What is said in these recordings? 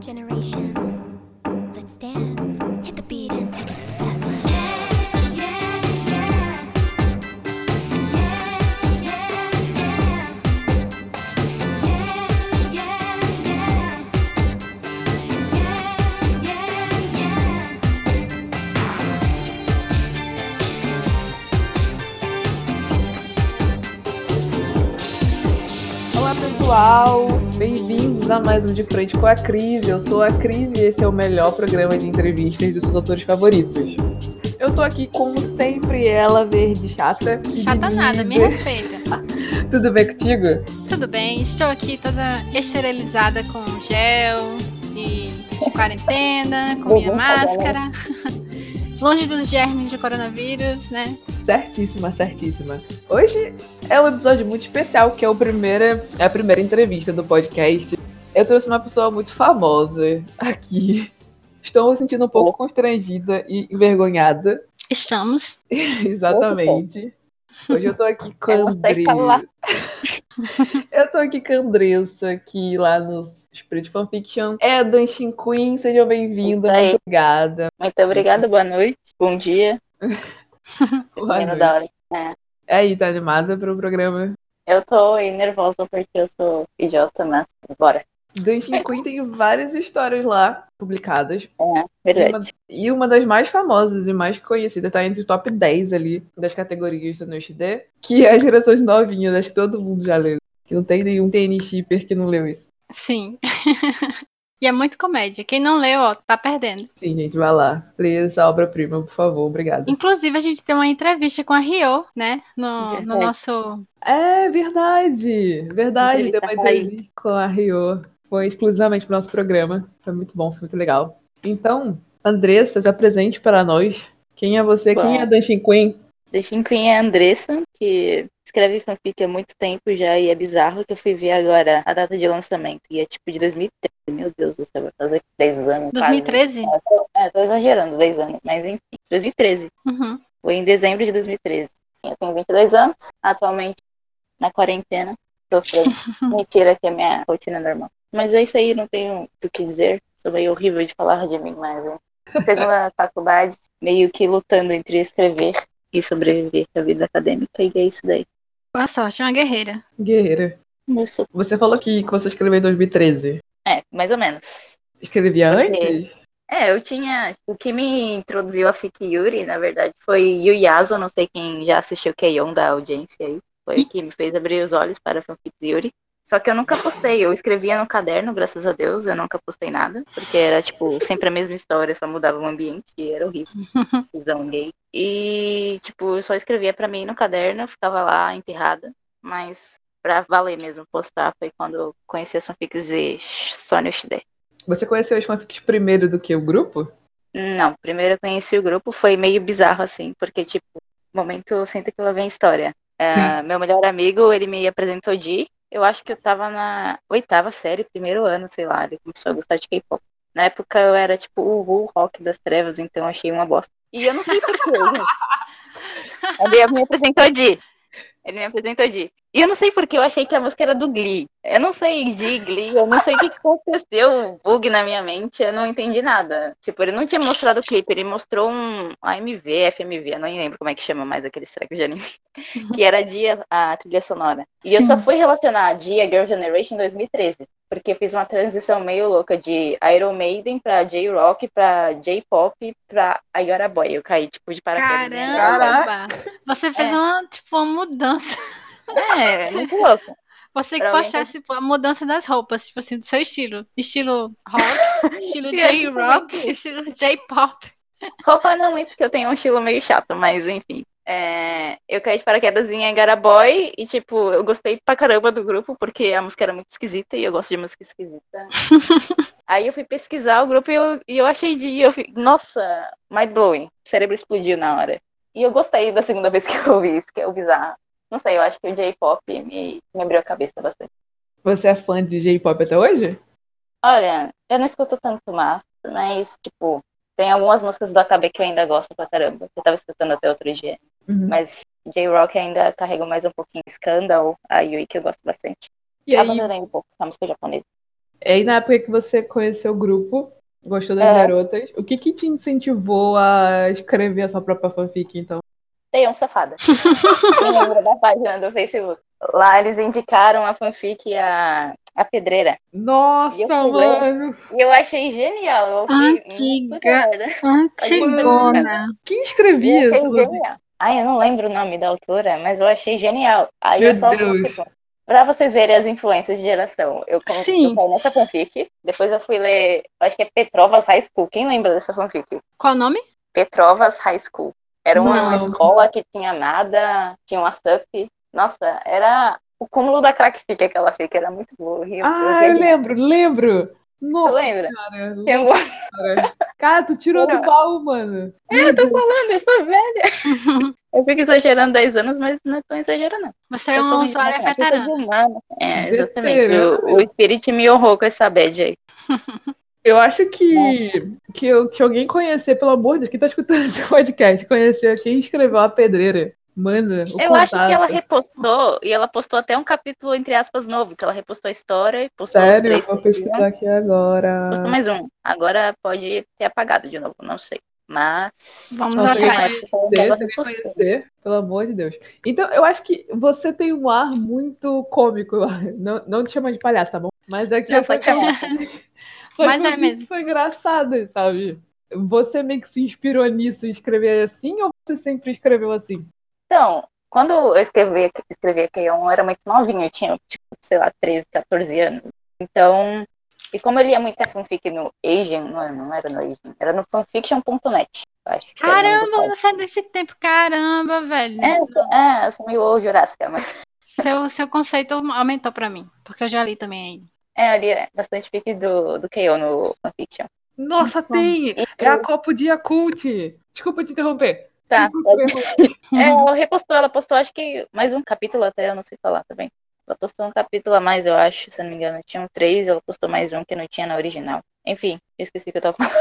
generation. Let's dance. Hit the beat and take it to the a mais um De Frente com a Cris. Eu sou a Cris e esse é o melhor programa de entrevistas dos seus autores favoritos. Eu tô aqui, como sempre, ela verde chata. Chata nada, me respeita. Tudo bem contigo? Tudo bem, estou aqui toda esterilizada com gel e de quarentena, com minha Uhum, máscara. Longe dos germes de coronavírus, né? Certíssima, certíssima. Hoje é um episódio muito especial, que é, o primeira, é a primeira entrevista do podcast. Eu trouxe uma pessoa muito famosa aqui. Estou me sentindo um pouco constrangida e envergonhada. Estamos. Exatamente. Hoje eu tô aqui com a Eu tô aqui com a Andressa, que lá no Spirit Fanfiction é Dancing Queen. Seja bem-vinda, muito obrigada. Muito obrigada, boa noite, bom dia. Boa Menino da hora. noite. É. É aí, tá animada pro programa? Eu tô aí nervosa porque eu sou idiota, mas bora. Dancing Queen tem várias histórias lá publicadas. É, E uma, e uma das mais famosas e mais conhecidas, tá entre o top 10 ali das categorias do NoHD, que é as gerações novinhas, acho que todo mundo já leu. Que não tem nenhum TN shipper que não leu isso. Sim. e é muito comédia. Quem não leu, ó, tá perdendo. Sim, gente, vai lá. Leia essa obra-prima, por favor. Obrigada. Inclusive, a gente tem uma entrevista com a Rio, né? No, no nosso. É verdade. Verdade. Deu uma entrevista com a Rio. Foi exclusivamente pro nosso programa. Foi muito bom, foi muito legal. Então, Andressa, se apresente para nós. Quem é você? Quem Bom. é a Dancing Queen? The Shin Queen é a Andressa, que escreve fanfic há muito tempo já e é bizarro que eu fui ver agora a data de lançamento. E é tipo de 2013. Meu Deus do céu, vai fazer 10 anos. quase. 2013? É, tô- É, tô exagerando, 10 anos, mas enfim. 2013. Uhum. Foi em dezembro de 2013. Eu tenho 22 anos, atualmente na quarentena, sofrendo. Mentira que é minha rotina normal. Mas é isso aí, não tenho o que dizer. Sou meio horrível de falar de mim, mas é. Segunda faculdade, meio que lutando entre escrever e sobreviver à vida acadêmica, e é isso daí. Boa sorte, uma guerreira. Guerreira. Eu sou- Você falou que, que você escreveu em 2013. É, mais ou menos. Escrevia Porque- antes? É, eu tinha. O que me introduziu a Fic Yuri, na verdade, foi Yu Yaso, não sei quem já assistiu Keion da audiência aí. Foi o que me fez abrir os olhos para Fanfic Yuri. Só que eu nunca postei, eu escrevia no caderno, graças a Deus, eu nunca postei nada, porque era, tipo, sempre a mesma história, só mudava o ambiente, e era horrível, visão gay. E, tipo, eu só escrevia pra mim no caderno, eu ficava lá enterrada, mas pra valer mesmo postar foi quando eu conheci as fanfics de Sônia Shide. Você conheceu as fanfics primeiro do que o grupo? Não, primeiro eu conheci o grupo, foi meio bizarro assim, porque, tipo, momento eu sinto que lá vem a história. É, meu melhor amigo, ele me apresentou de, eu acho que eu tava na oitava série, primeiro ano, sei lá, ele começou a gostar de K-pop. Na época eu era, tipo, o rock das trevas, então achei uma bosta. E eu não sei porquê. Ele me apresentou de. Ele me apresentou de. E eu não sei porque eu achei que a música era do Glee. Eu não sei de Glee, eu não sei o que, que aconteceu, bug na minha mente, eu não entendi nada. Tipo, ele não tinha mostrado o clipe, ele mostrou um AMV, FMV, eu não lembro como é que chama mais aqueles tracks de anime, que era Dia, a trilha sonora. E eu Sim. só fui relacionar a Dia Girl Generation em 2013, porque eu fiz uma transição meio louca de Iron Maiden pra J-Rock, pra J-Pop, pra Ayora Boy. Eu caí, tipo, de paraquedas. Boy. Caramba! Você fez É. uma, tipo, uma mudança. É, é muito louco. Você que postasse a mudança das roupas, tipo assim, do seu estilo. Estilo rock, estilo J-rock, estilo J-pop. Roupa não muito, porque eu tenho um estilo meio chato, mas enfim. É, eu caí de paraquedas em Agara Boy e, tipo, eu gostei pra caramba do grupo, porque a música era muito esquisita e eu gosto de música esquisita. Aí eu fui pesquisar o grupo e eu, e eu achei de. Eu, fi- nossa, mind blowing. O cérebro explodiu na hora. E eu gostei da segunda vez que eu ouvi isso, que é o bizarro. Não sei, eu acho que o J-pop me, me abriu a cabeça bastante. Você é fã de J-pop até hoje? Olha, eu não escuto tanto massa, mas, tipo, tem algumas músicas do AKB que eu ainda gosto pra caramba. que Eu tava escutando até outro dia. Uhum. Mas J-Rock ainda carrega mais um pouquinho Scandal, a Yui, que eu gosto bastante. E aí, Abandonei um pouco a música japonesa. E aí, na época que você conheceu o grupo, gostou das É. garotas, o que que te incentivou a escrever a sua própria fanfic, então? Tem um safada. Quem lembra da página do Facebook? Lá eles indicaram a fanfic a, a pedreira. Nossa, E eu fui ler. mano! E eu achei genial. Eu Antiga. Antigona. Quem escrevia? eu essa achei fanfic? genial. Ai, eu não lembro o nome da autora, mas eu achei genial. Aí Meu eu só Deus. tipo, pra vocês verem as influências de geração. Eu, com- Sim. eu caí nessa fanfic, depois eu fui ler, acho que é Petrovas High School. Quem lembra dessa fanfic? Qual o nome? Petrovas High School. Era uma, uma escola que tinha nada, tinha uma SUP. Nossa, era o cúmulo da crackfic aquela fic, era muito boa. Eu- Ah, eu eu lembro, lembro! Nossa lembra? Eu- nossa senhora. Cara, tu tirou do baú, mano. Eu tô falando, eu sou velha. Eu fico exagerando 10 anos, mas não é tão exagerando. não. Você é eu um usuário matemática veterano. desumana. É, exatamente. Veterana. O, o Spirit me honrou com essa bad aí. Eu acho que, que, eu, que alguém conhecer, pelo amor de Deus, quem tá escutando esse podcast, conhecer quem escreveu a pedreira, manda o Eu acho que ela contato. repostou, e ela postou até um capítulo, entre aspas, novo, que ela repostou a história e postou os Sério, eu três. vou pesquisar aqui agora. Postou mais um. Agora pode ter apagado de novo, não sei. Mas. Vamos Nossa, atrás. conhecer, repostou. conhecer, pelo amor de Deus. Então, eu acho que você tem um ar muito cômico. Não, não te chama de palhaço, tá bom? Mas é que Não, essa Suas Mas é mesmo. são engraçadas, sabe? Você meio que se inspirou nisso e escrever assim, ou você sempre escreveu assim? Então, quando eu escrevi, escrevi a K1, eu era muito novinho, eu tinha, tipo, sei lá, 13, 14 anos. Então, e como eu lia muita fanfic no Asian, não, não era no Asian, era no fanfiction.net, eu acho. do Caramba, você é desse tempo. Caramba, velho. É, eu sou, é, eu sou meio Jurássica, mas Seu, seu conceito aumentou pra mim. Porque eu já li também é, eu li bastante fic do, do KO no fanfiction. Nossa, tem! E, É a Copo de Yakult! Desculpa te interromper. tá. É, ela repostou, ela postou acho que mais um capítulo até, eu não sei falar também. Ela postou um capítulo a mais, eu acho, se não me engano. Tinham três, ela postou mais um que não tinha na original. Enfim, eu esqueci o que eu tava falando.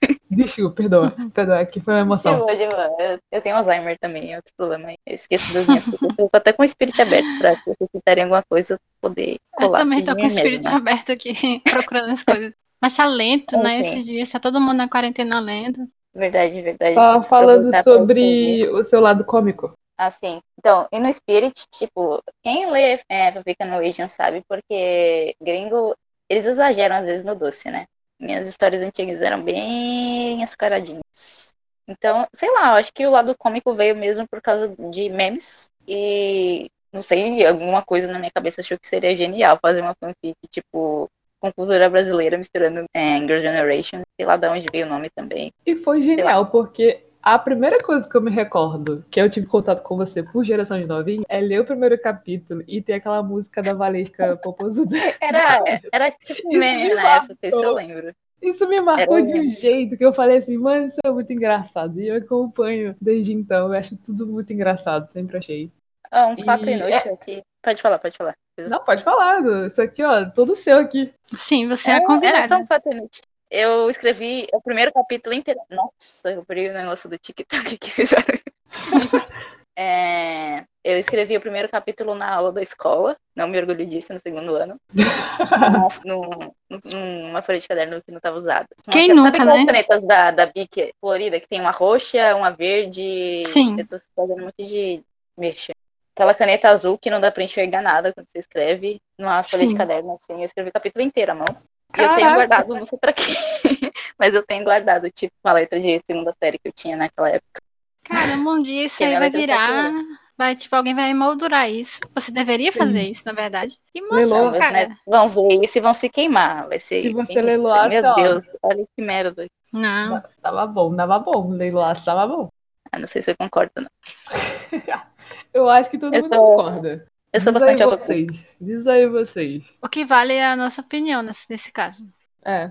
Desculpa, perdoa. Perdoa, aqui foi uma De emoção. boa, de boa. Eu, eu tenho Alzheimer também, é outro problema. Eu esqueço das minhas coisas. Eu tô até com o espírito aberto pra se vocês citarem alguma coisa, eu poder Eu colar. também de tô com o espírito mesma. aberto aqui, procurando as coisas. Mas tá lento, né? Esses dias, tá todo mundo na quarentena lendo. Verdade, verdade. Só falando sobre o seu lado cômico. Assim, então, e no Spirit, tipo, quem lê é, no Asian sabe, porque gringo, eles exageram às vezes no doce, né? Minhas histórias antigas eram bem açucaradinhas. Então, sei lá, eu acho que o lado cômico veio mesmo por causa de memes e, não sei, alguma coisa na minha cabeça achou que seria genial fazer uma fanfic, tipo, com cultura brasileira misturando é, Girl Generation, sei lá de onde veio o nome também. E foi genial, porque a primeira coisa que eu me recordo que eu tive contato com você por geração de novinho é ler o primeiro capítulo e ter aquela música da Valesca Popozuda. Era, era tipo Isso meme me na época, isso eu lembro. Isso me marcou Era de um jeito que eu falei assim, mano, isso é muito engraçado. E eu acompanho desde então, eu acho tudo muito engraçado, sempre achei. Ah, um fato E- inútil aqui. Pode falar, pode falar. Não, pode falar, isso aqui, ó, todo seu aqui. Sim, você é, É, convidada. é só um fato inútil. Eu escrevi o primeiro capítulo inteiro. Nossa, eu abri o negócio do TikTok que fizeram. É, eu escrevi o primeiro capítulo na aula da escola. Não me orgulho disso no segundo ano. num- num- numa folha de caderno que não estava usada. Quem Sabe nunca, aquelas né? canetas da, da Bic florida, que tem uma roxa, uma verde. Sim. Eu tô fazendo um monte de merchan. Aquela caneta azul que não dá pra enxergar nada quando você escreve numa folha Sim. de caderno, assim. Eu escrevi o capítulo inteiro à mão. Eu tenho guardado, não sei pra quê. Mas eu tenho guardado, tipo, uma letra de segunda série que eu tinha naquela época. Caramba, um dia isso Que aí vai virar. Vai, tipo, alguém vai moldurar isso. Você deveria Sim. fazer isso, na verdade. E mostrar, cara. netos vão ver isso e vão se queimar. Vai ser. Se você leiloar, Meu Deus, olha que merda. Não. Tava bom, tava bom. Leiloaço tava bom. Ah, não sei se você concorda, não. Eu acho que todo Eu mundo sou- concorda. Eu sou Diz bastante aí vocês. Diz aí vocês. O que vale é a nossa opinião nesse, nesse caso. É.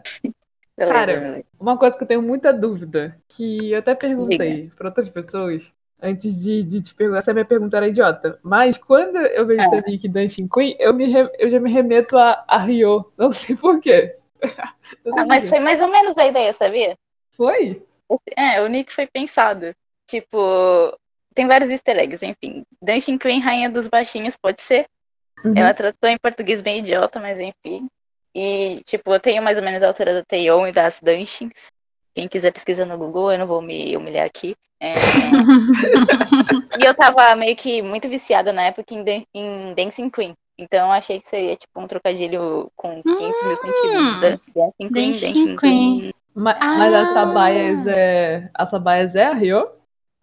Cara. Uma coisa que eu tenho muita dúvida, que eu até perguntei para outras pessoas, antes de, de te perguntar, essa minha pergunta era idiota. Mas quando eu vejo Ah. esse link Dancing Queen, eu, me re- eu já me remeto a, a Rio. Não sei porquê. Não sei Ah, mas quê. foi mais ou menos a ideia, sabia? Foi? É, o Nick foi pensado. Tipo, tem vários easter eggs, enfim. Dancing Queen, Rainha dos Baixinhos, pode ser. Uhum. Ela tratou em português bem idiota, mas enfim. E, tipo, eu tenho mais ou menos a altura da Taeyeon e das Dunchins. Quem quiser pesquisar no Google, eu não vou me humilhar aqui. É... e eu tava meio que muito viciada na época em, Dan- em Dancing Queen. Então eu achei que seria tipo um trocadilho com 500 mil sentidos. Dan- Dancing Queen, Dancing Dancing Queen. Queen. Ma- Mas a Ah. Sabaias é. A Sabaias é a Rio?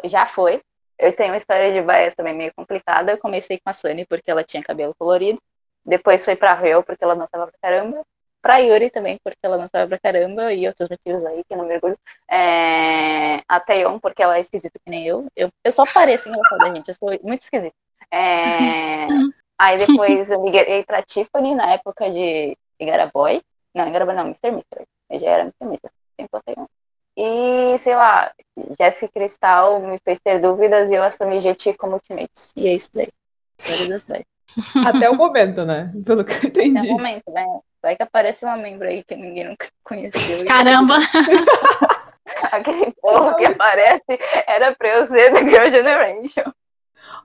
Já foi. Eu tenho uma história de bias também meio complicada. Eu comecei com a Sunny porque ela tinha cabelo colorido. Depois foi pra Ryo porque ela dançava pra caramba. Pra Yuri também porque ela dançava pra caramba. E outros motivos aí que eu não mergulho. É... A Taeyeon porque ela é esquisita que nem eu. Eu, eu só pareço engraçada, gente. Eu sou muito esquisita. É... Aí depois eu migrei pra Tiffany na época de Igara Boy. Não, Igara Boy não, Mr. Mister. Eu já era Mr. Mister. Sempre botei um. E, sei lá, Jessica Cristal me fez ter dúvidas e eu assumi GT como ultimates. E é isso daí. Até o momento, né? Pelo que eu entendi. o momento, né? Vai que aparece uma membro aí que ninguém nunca conheceu. Caramba! Aquele povo que aparece era pra eu ser da Girl Generation.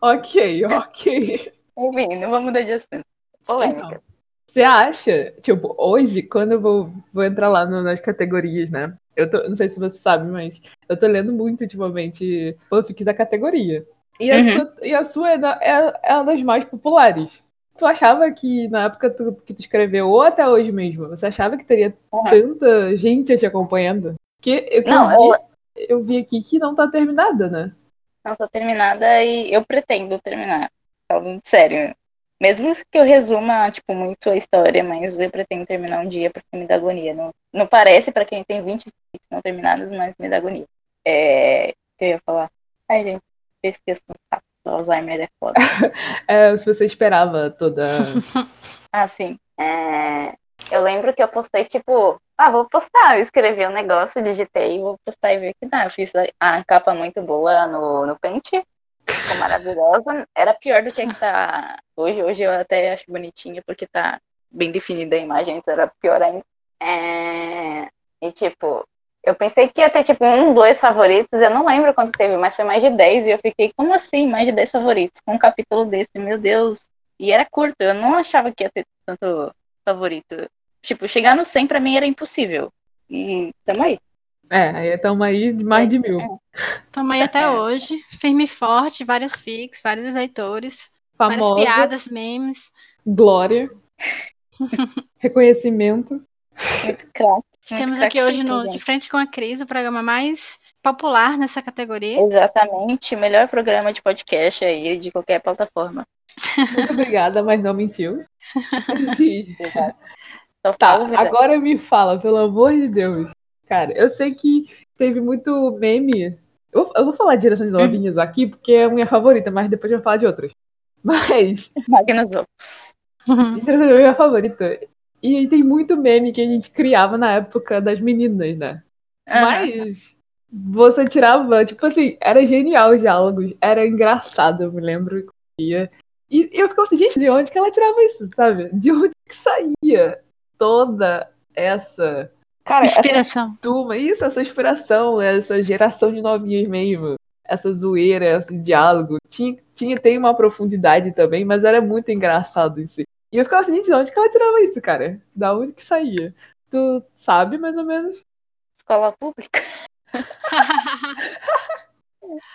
Ok, ok. Enfim, não vamos mudar de assunto. Polêmica. Você acha, tipo, hoje, quando eu vou, vou entrar lá no- nas categorias, né? Eu tô, não sei se você sabe, mas eu tô lendo muito ultimamente fanfics da categoria. E a Uhum. sua, e a sua é, da- é, é uma das mais populares. Tu achava que na época tu- que tu escreveu, ou até hoje mesmo, você achava que teria Uhum. tanta gente te acompanhando? Que eu, Não, eu, eu- vi, eu vi aqui que não tá terminada, né? Não tô terminada e eu pretendo terminar. Falando sério. Mesmo que eu resuma, tipo, muito a história, mas eu pretendo terminar um dia porque me dá agonia. Não, não parece pra quem tem 20 fics não terminados, mas me dá agonia. É. Eu ia falar? Ai, gente, eu esqueço. Tá, o Alzheimer é foda. É, se você esperava toda. Ah, sim. É, Eu lembro que eu postei, tipo, ah, vou postar. Eu escrevi um negócio, digitei, vou postar e ver o que dá. Eu fiz a capa muito boa no, no Paint, ficou maravilhosa. Era pior do que a que tá hoje. Hoje eu até acho bonitinha, porque tá bem definida a imagem, antes era pior ainda. É, E, tipo, eu pensei que ia ter, tipo, um, dois favoritos. Eu não lembro quanto teve, mas foi mais de 10. E eu fiquei, como assim, mais de 10 favoritos? Com um capítulo desse, meu Deus. E era curto, eu não achava que ia ter tanto favorito. Tipo, chegar no 100 pra mim era impossível. E tamo aí. É, aí estamos aí de mais de mil. Tamo aí até É. hoje, firme e forte, várias fics, vários leitores, várias Famosa, piadas, memes. glória, reconhecimento. Muito craque. Estamos aqui hoje no. De Frente com a Cris, o programa mais popular nessa categoria. Exatamente, melhor programa de podcast aí de qualquer plataforma. Muito obrigada, mas não mentiu. Só Tá, agora me fala, pelo amor de Deus. Cara, eu sei que teve muito meme. Eu, eu vou falar de direção de novinhos aqui, porque é a minha favorita, mas depois eu vou falar de outras. Mas, direção de novinhos é a minha favorita. E tem muito meme que a gente criava na época das meninas, né? Aham. Mas você tirava, tipo assim, era genial os diálogos, era engraçado, eu me lembro. E, e eu ficava assim, gente, de onde que ela tirava isso, sabe? De onde que saía toda essa. Cara, essa Inspiração. turma, isso, essa inspiração, essa geração de novinhas mesmo, essa zoeira, esse diálogo. Tinha, tinha, tem uma profundidade também, mas era muito engraçado em si. E eu ficava assim, gente, de onde que ela tirava isso, cara? Da onde que saía? Tu sabe, mais ou menos? Escola pública.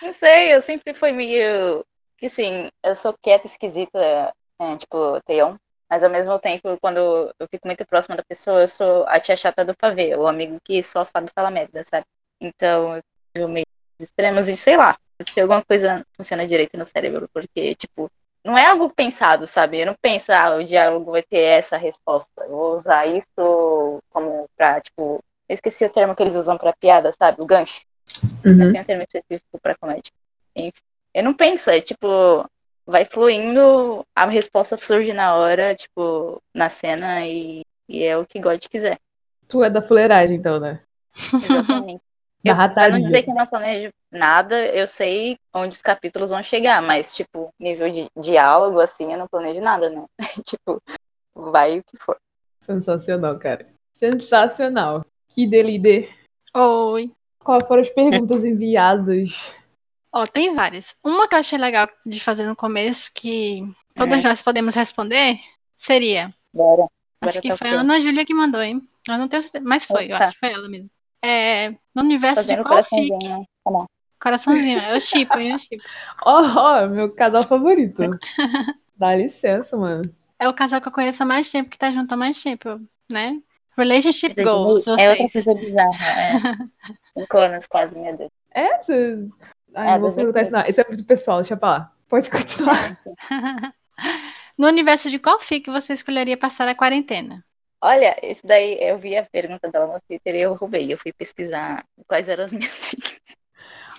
Não sei, eu sempre fui meio. Que assim, eu sou quieta, esquisita, é, tipo, Teon. Mas ao mesmo tempo, quando eu fico muito próxima da pessoa, eu sou a tia chata do pavê, o amigo que só sabe falar merda, sabe? Então, eu meio extremos e sei lá, se alguma coisa funciona direito no cérebro, porque, tipo, não é algo pensado, sabe? Eu não penso, ah, o diálogo vai ter essa resposta. Eu vou usar isso como pra, tipo, eu esqueci o termo que eles usam pra piada, sabe? O gancho. Mas tem um termo específico pra comédia. Enfim. Eu não penso, é tipo, vai fluindo, a resposta surge na hora, tipo, na cena e, e é o que God quiser. Tu é da fuleiragem, então, né? Exatamente. Eu, pra não dizer que eu não planejo nada, eu sei onde os capítulos vão chegar, mas, tipo, nível de diálogo, assim, eu não planejo nada, né? tipo, vai o que for. Sensacional, cara. Sensacional. Que delíder. Oi. Quais foram as perguntas enviadas? Ó, tem várias. Uma que eu achei legal de fazer no começo, que todas É. nós podemos responder, seria: Bora. Acho Agora que tá foi a Ana Júlia que mandou, hein? Eu não tenho certeza, mas foi, eu Opa. acho que foi ela mesmo. É, no universo Fazendo de qual fic? coraçãozinho, né? Tá bom. Coraçãozinho, eu chipo, hein? Eu chipo. Ó, ó, meu casal favorito. Dá licença, mano. É o casal que eu conheço há mais tempo, que tá junto há mais tempo, né? Relationship goals, meio- É outra vocês. coisa bizarra. É. Anos quase, meu Deus. É, você... Ai, É, não vou 2013. perguntar isso, não. Isso é muito pessoal, deixa pra lá. Pode continuar. no universo de qual fic você escolheria passar a quarentena? Olha, isso daí eu vi a pergunta dela no Twitter e eu roubei. Eu fui pesquisar quais eram as minhas fics.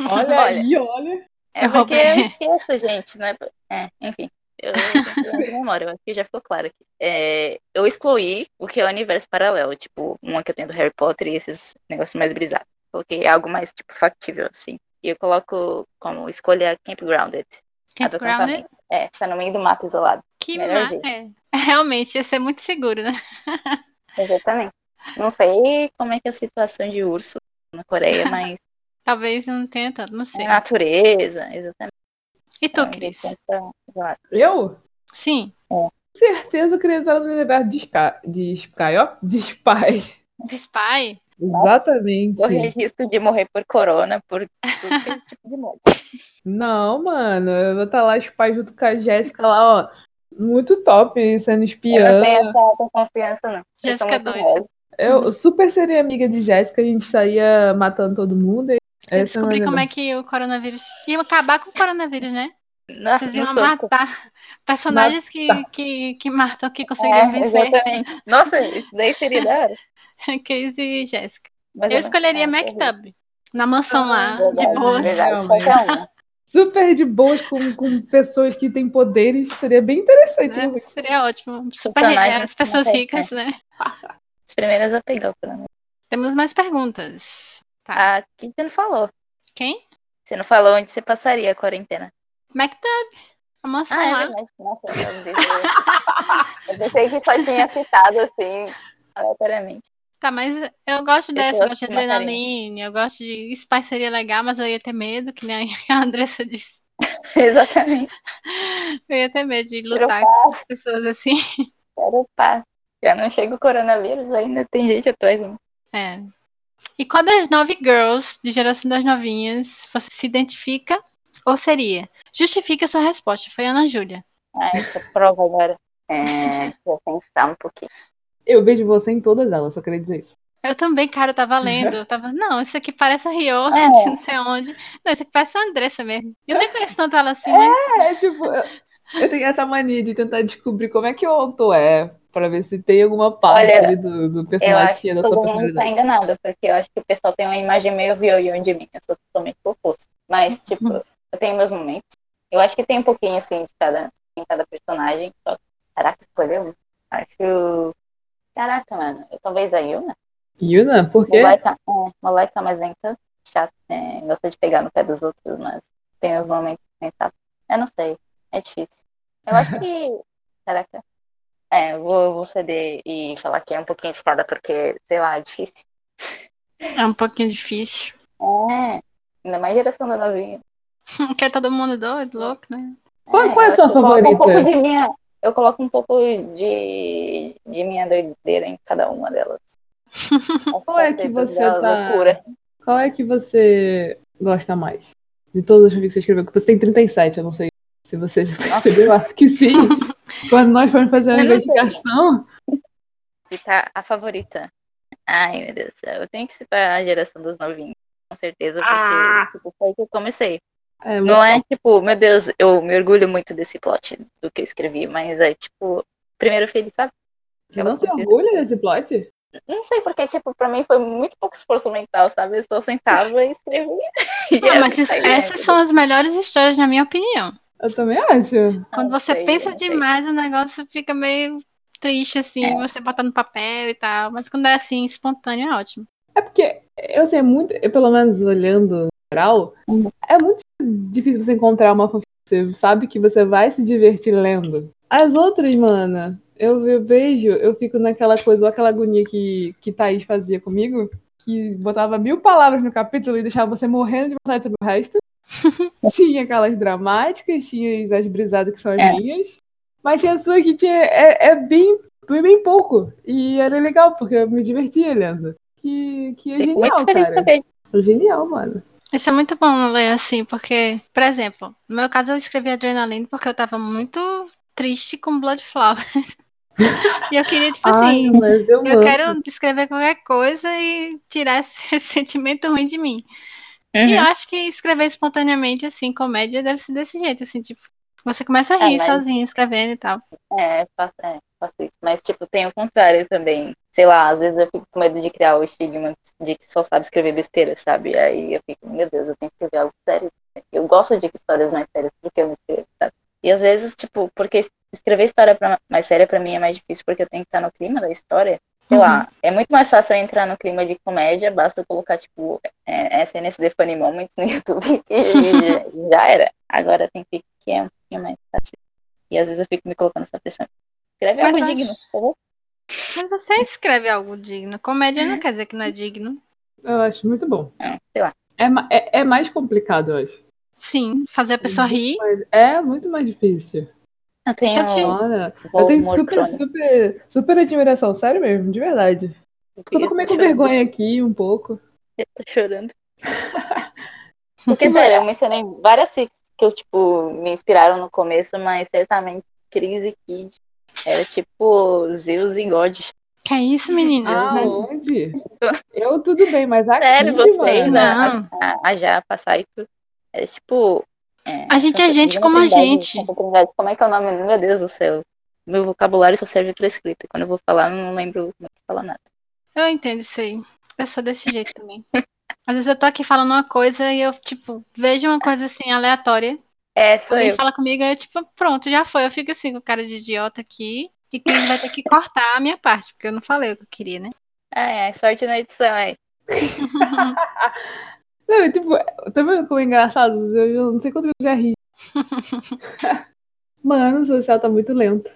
Olha, Olha. aí, olha. É Eu porque roubei. eu esqueço, gente, né? É, enfim. Eu de memória, eu acho que já ficou claro aqui. É, eu excluí o que é o universo paralelo, tipo, uma que eu tenho do Harry Potter e esses negócios mais brisados. Coloquei algo mais, tipo, factível, assim. E eu coloco como escolha Campgrounded. Campgrounded? É, tá no meio do mato isolado. Que Melhor ma... jeito. é. Realmente, ia ser muito seguro, né? Exatamente. Não sei como é que é a situação de urso na Coreia, mas Talvez não tenha tanto, não sei. natureza, exatamente. E tu, É Cris? Eu? Sim. certeza eu queria entrar no universo de Sky, de Spy, ó. De Spy. Spy? Exatamente. Correr risco de morrer por corona, por que é tipo de morte. Não, mano, eu vou estar lá Spy junto com a Jéssica lá, ó. Muito top, sendo Eu não espiã. tenho essa autoconfiança, não. Jéssica doida. Eu super seria amiga de Jéssica, a gente saía matando todo mundo. e Eu essa descobri é como é que o coronavírus. Ia acabar com o coronavírus, né? Nossa, Vocês iam soco. matar personagens que, que, que matam, que É, conseguiam vencer. exatamente. Nossa, isso daí seria da hora. Cris e Jéssica. Eu não- escolheria é, MacTub. Na mansão lá, de Verdade, boas. verdade, qualquer. Super de boas com, com pessoas que têm poderes, seria bem interessante. né? né? Seria ótimo. Super as pessoas tem, ricas, né? As primeiras a pegar, pelo menos. Temos mais perguntas. Tá. Ah, que você não falou? Quem? Você não falou onde você passaria a quarentena. MacTub. A mansão Ah, é lá. verdade. Nossa, eu pensei, eu pensei que só tinha citado assim, aleatoriamente. Tá, mas eu gosto dessa, eu gosto gosto de adrenalina, eu gosto de. Spy seria legal, mas eu ia ter medo, que nem a Andressa disse. Exatamente. Eu ia ter medo de lutar com as pessoas assim. quero paz. Já não chega o coronavírus, ainda tem gente atrás. Né? É. E qual das nove girls de geração das novinhas você se identifica ou seria? Justifique a sua resposta. Foi Ana Júlia. Ah, essa prova agora. É, vou pensar um pouquinho. Eu vejo você em todas elas, só queria dizer isso. Eu também, cara, eu tava lendo. Eu tava, não, isso aqui parece a Rio, É. não sei onde. Não, isso aqui parece a Andressa mesmo. Eu nem conheço tanto ela assim, mas É, tipo, eu, eu tenho essa mania de tentar descobrir como é que o autor é, pra ver se tem alguma parte Olha, ali do, do Eu personagem acho que é que da sua todo mundo tá personalidade. enganado, porque eu acho que o pessoal tem uma imagem meio vioion de mim. Eu sou totalmente oposto. Mas, tipo, eu tenho meus momentos. Eu acho que tem um pouquinho, assim, de cada, em cada personagem. Só que, caraca, escolheu um. Acho... Caraca, mano. Eu, talvez a Yuna. Yuna, por quê? Moleca, é, moleca, mas nem tanto. Chato. É, gosta de pegar no pé dos outros, mas tem os momentos pensados. Eu não sei. É difícil. Eu acho que... Caraca. É, vou, vou ceder e falar que é um pouquinho de cada, porque, sei lá, é difícil. é um pouquinho difícil. É, ainda mais geração da novinha. É todo mundo doido, louco, né? Qual, qual é a sua coloco Um pouco favorita? de minha, eu coloco um pouco de, de minha doideira em cada uma delas. Qual é que você tá- loucura. Qual é que você gosta mais? De todas as que você escreveu? Porque você tem 37, eu não sei se você já percebeu, acho que sim. Quando nós fomos fazer uma sei. investigação, Citar a favorita. Ai, meu Deus do céu. Eu tenho que citar a geração dos novinhos. Com certeza, porque Ah! tipo, foi que eu comecei. É, Não é tipo, meu Deus, eu me orgulho muito desse plot do que eu escrevi, mas é tipo, primeiro feliz, sabe? você não se orgulha desse plot? Não sei, porque, tipo, pra mim foi muito pouco esforço mental, sabe? Eu só sentava e escrevia. E Não, mas isso aí, né? essas são as melhores histórias, na minha opinião. Eu também acho. Quando Não você sei, pensa não sei. demais, o negócio fica meio triste, assim, É. você botar no papel e tal. Mas quando é assim, espontâneo, é ótimo. É porque, eu sei, muito, eu, pelo menos olhando no geral, Uhum. é muito difícil você encontrar uma fanfic que você sabe que você vai se divertir lendo. As outras, mana, eu, eu vejo, eu fico naquela coisa, ou aquela agonia que, que Thaís fazia comigo, que botava mil palavras no capítulo e deixava você morrendo de vontade de saber o resto. tinha aquelas dramáticas, tinha as brisadas que são as É. minhas. Mas tinha a sua que tinha, é, é bem Foi bem pouco. E era legal, porque eu me divertia lendo. Que, que é genial, cara. também. Genial, mano. Isso é muito bom ler assim, porque, por exemplo, no meu caso eu escrevi Adrenaline porque eu tava muito triste com Blood Flowers. e eu queria, tipo Ai, assim, mas eu, eu quero escrever qualquer coisa e tirar esse sentimento ruim de mim. E eu Uhum. acho que escrever espontaneamente, assim, comédia deve ser desse jeito, assim, tipo, você começa a É, rir mas- sozinho escrevendo e tal. É, faço, é, faço isso. Mas, tipo, tem o contrário também. Sei lá, às vezes eu fico com medo de criar o estigma de que só sabe escrever besteira, sabe? Aí eu fico, meu Deus, eu tenho que escrever algo sério. Eu gosto de histórias mais sérias do que eu me escrevo, sabe? E às vezes, tipo, porque escrever história pra- mais séria pra mim é mais difícil porque eu tenho que estar no clima da história. Sei lá, é muito mais fácil entrar no clima de comédia, basta colocar, tipo, é, SNSD Funny Moments no YouTube e já, era. Agora tem que que é um pouquinho mais fácil. E às vezes eu fico me colocando essa pressão. Escreve Mas algo digno, por favor. Mas você escreve algo digno. Comédia não quer dizer que não é digno. Eu acho muito bom. Não, sei lá. É, é, é mais complicado, eu acho. Sim, fazer a pessoa rir. Mas é muito mais difícil. Eu tenho. Olha, eu tenho super, super, super admiração, sério mesmo, de verdade. Eu tô meio com vergonha aqui um pouco. Eu tô chorando. Porque, sério, eu mencionei várias fics que eu, tipo, me inspiraram no começo, mas certamente Crise Kid era tipo Zeus e God. Que é isso, menina? Ah, Aonde? Eu tudo bem, mas aqui, Sério, vocês, a, a, a Japa, a Saito, é tipo. é, A gente é gente como a gente. Como é que é o nome? Meu Deus do céu. Meu vocabulário só serve pra escrita. Quando eu vou falar, eu não lembro como é que fala nada. Eu entendo isso aí. Eu sou desse jeito também. Às vezes eu tô aqui falando uma coisa e eu, tipo, vejo uma coisa assim aleatória. É, sou Alguém eu. fala comigo e eu, tipo, pronto, já foi. Eu fico assim com cara de idiota aqui. E Cris vai ter que cortar a minha parte, porque eu não falei o que eu queria, né? É, é, sorte na edição aí. Não, e, tipo, tá vendo como é engraçado? Eu, eu não sei quanto eu já ri. Mano, o social tá muito lento.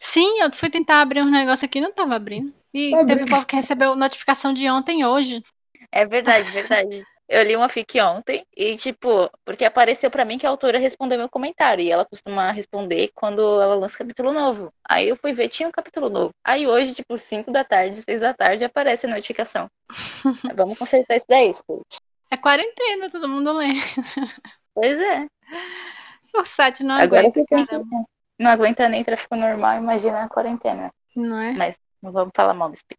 Sim, eu fui tentar abrir um negócio aqui e não tava abrindo. E Tá teve o povo que recebeu notificação de ontem hoje. É verdade, verdade. Eu li uma fic ontem e, tipo, porque apareceu pra mim que a autora respondeu meu comentário. E ela costuma responder quando ela lança capítulo novo. Aí eu fui ver, tinha um capítulo novo. Aí hoje, tipo, 5 da tarde, 6 da tarde, aparece a notificação. Vamos consertar isso daí, Scout. É quarentena, todo mundo lê. Pois é. O site não Agora aguenta. Não aguenta nem tráfico normal, imagina a quarentena. Não é? Não vamos falar mal do Speed.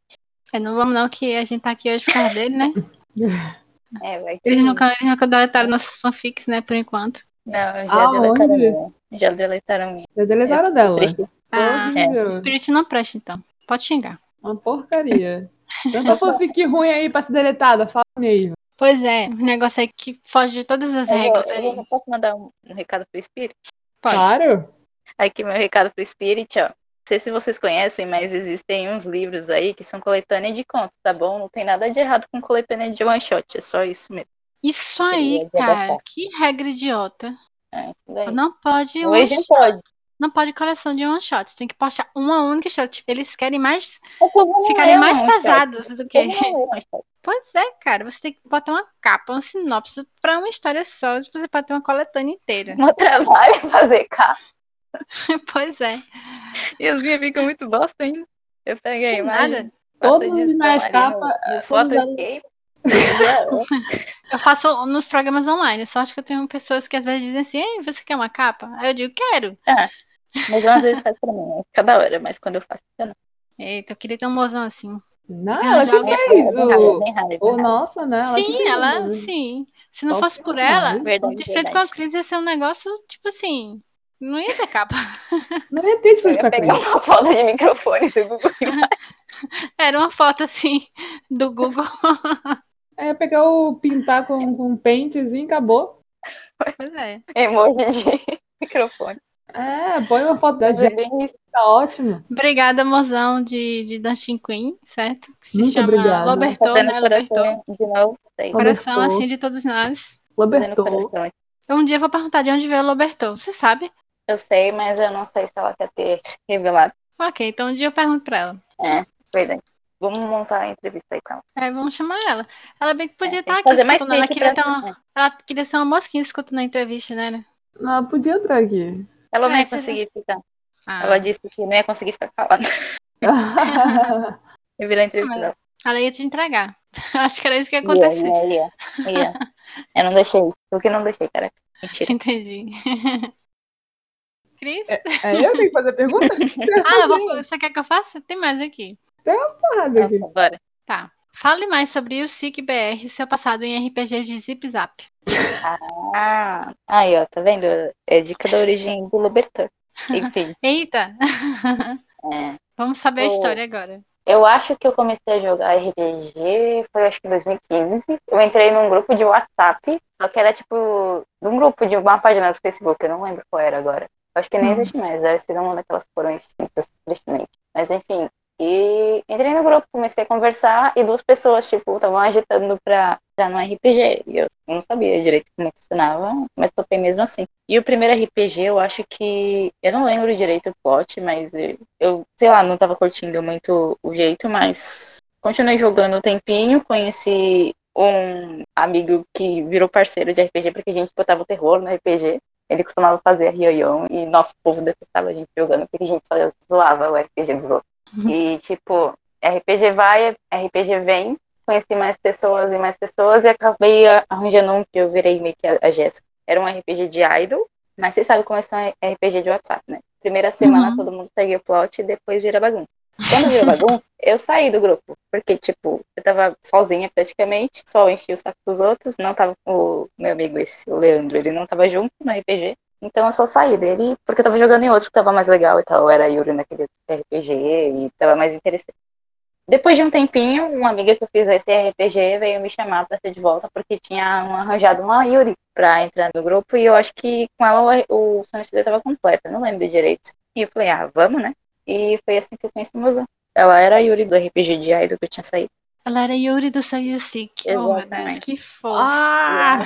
É, não vamos não, que a gente tá aqui hoje por causa dele, né? É, vai ter. Eles nunca, eles nunca deletaram nossos fanfics, né, por enquanto. Não, já Aonde? deletaram minha. Já deletaram minha. Já deletaram dela. Triste. Ah, Horrível. o Spirit não presta, então. Pode xingar. Uma porcaria. Tanta fanfic ruim aí pra ser deletada, fala mesmo. Pois é, um negócio aí que foge de todas as Eu, vou- regras eu aí. vou- posso mandar um, um recado pro Spirit? Pode. Claro. Aqui meu recado pro Spirit, ó. Não sei se vocês conhecem, mas existem uns livros aí que são coletânea de contos, tá bom? Não tem nada de errado com coletânea de one shot, é só isso mesmo. Isso aí, Queria cara, que regra idiota. É isso daí. Não pode um Hoje não pode. Não pode coleção de one shots. Tem que postar uma única história. Tipo, eles querem mais. Não ficarem lê mais shot. pesados do que. shot. Pois é, cara. Você tem que botar uma capa, uma sinopse pra uma história só. Você pode ter uma coletânea inteira. Mó trabalho fazer capa. pois é. E as minhas ficam muito bosta ainda. Eu peguei Que mais. nada. Todas as minhas capas, Photoscape. é. Eu faço nos programas online. Só acho que eu tenho pessoas que às vezes dizem assim: Ei, você quer uma capa? Aí eu digo: Quero. Mas eu às vezes faz pra mim, né? cada hora, mas quando eu faço, eu não. Eita, eu queria ter um mozão assim. Não, ela já que alguém- fez o. bem o nossa, né? Ela sim, ela. Sim. Se não fosse que por ela, Verdade, de frente com a verdade. Cris ia ser um negócio, tipo assim. Não ia ter capa. Não ia ter de Eu frente ia pra pegar uma foto de microfone do Google Era uma foto assim do Google. Aí ia pegar o pintar com, com um pentezinho e acabou. Pois é. emoji de microfone. É, põe uma foto da é gente, bem tá ótimo. Obrigada, mozão de, de Dancing Queen, certo? Que se Muito chama obrigada. Fazendo né? Coração de novo. Sei, Coração assim de todos nós. Eu um dia vou perguntar de onde veio o Lobertou. Você sabe? Eu sei, mas eu não sei se ela quer ter revelado. Ok, então um dia eu pergunto pra ela. Verdade. Vamos montar a entrevista aí com ela. Aí vamos chamar ela. Ela bem que podia É, estar aqui fazer escutando. Ela queria, pra- uma, ela queria ser uma mosquinha escutando a entrevista, né? né? Não, podia entrar aqui. Ela não É, ia você conseguir ficar. Ah, Ela disse que não ia conseguir ficar calada. Eu virei entrevista Mas- dela. Ela ia te entregar. Acho que era isso que ia Ia, acontecer. ia, ia, ia. Eu não deixei. Por que não deixei, cara? Mentira. Entendi. Cris? É eu que tenho que fazer a pergunta? Ah, eu vou- você quer que eu faça? Tem mais aqui. Porrada aqui. Bora. Tá. Fale mais sobre o SIC BR e seu passado em RPGs de Zip Zap. Ah, aí, ó, tá vendo? É dica da origem do Lobertor. Enfim, Eita! é. Vamos saber a história agora. Eu acho que eu comecei a jogar RPG, foi acho que em 2015. Eu entrei num grupo de WhatsApp, só que era tipo, num grupo de uma página do Facebook, eu não lembro qual era agora. Eu acho que nem Hum. existe mais, deve ser uma daquelas que foram extintas, tristemente. Mas enfim, e entrei no grupo, comecei a conversar e duas pessoas, tipo, estavam agitando pra entrar no RPG. E eu não sabia direito como funcionava, mas topei mesmo assim. E o primeiro RPG, eu acho que. Eu não lembro direito o plot, mas eu, sei lá, não tava curtindo muito o jeito, mas continuei jogando um tempinho, conheci um amigo que virou parceiro de RPG porque a gente botava o terror no RPG. Ele costumava fazer a Ryoyon e nosso povo detestava a gente jogando porque a gente só zoava o RPG dos outros. E, tipo, RPG vai, RPG vem. Conheci mais pessoas e mais pessoas e acabei arranjando um que eu virei meio que a, a Jéssica. Era um RPG de idol, mas vocês sabem como é são RPG de WhatsApp, né? Primeira semana Uhum. todo mundo segue o plot e depois vira bagunça. Quando virou bagunça, eu saí do grupo. Porque, tipo, eu tava sozinha praticamente, só enchi o saco dos outros. Não tava o meu amigo esse, o Leandro, ele não tava junto no RPG. Então eu só saí dele porque eu tava jogando em outro que tava mais legal e tal. Era Yuri naquele RPG e tava mais interessante. Depois de um tempinho, uma amiga que eu fiz esse RPG veio me chamar pra ser de volta porque tinha arranjado uma Yuri pra entrar no grupo e eu acho que com ela o, o semestre tava completa, não lembro direito. E eu falei, ah, vamos, né? E foi assim que eu conheci a Mozão. Ela era a Yuri do RPG de Idol que eu tinha saído. Ela era Yuri do Sick. Oh, meu Deus, que fofo. Ah!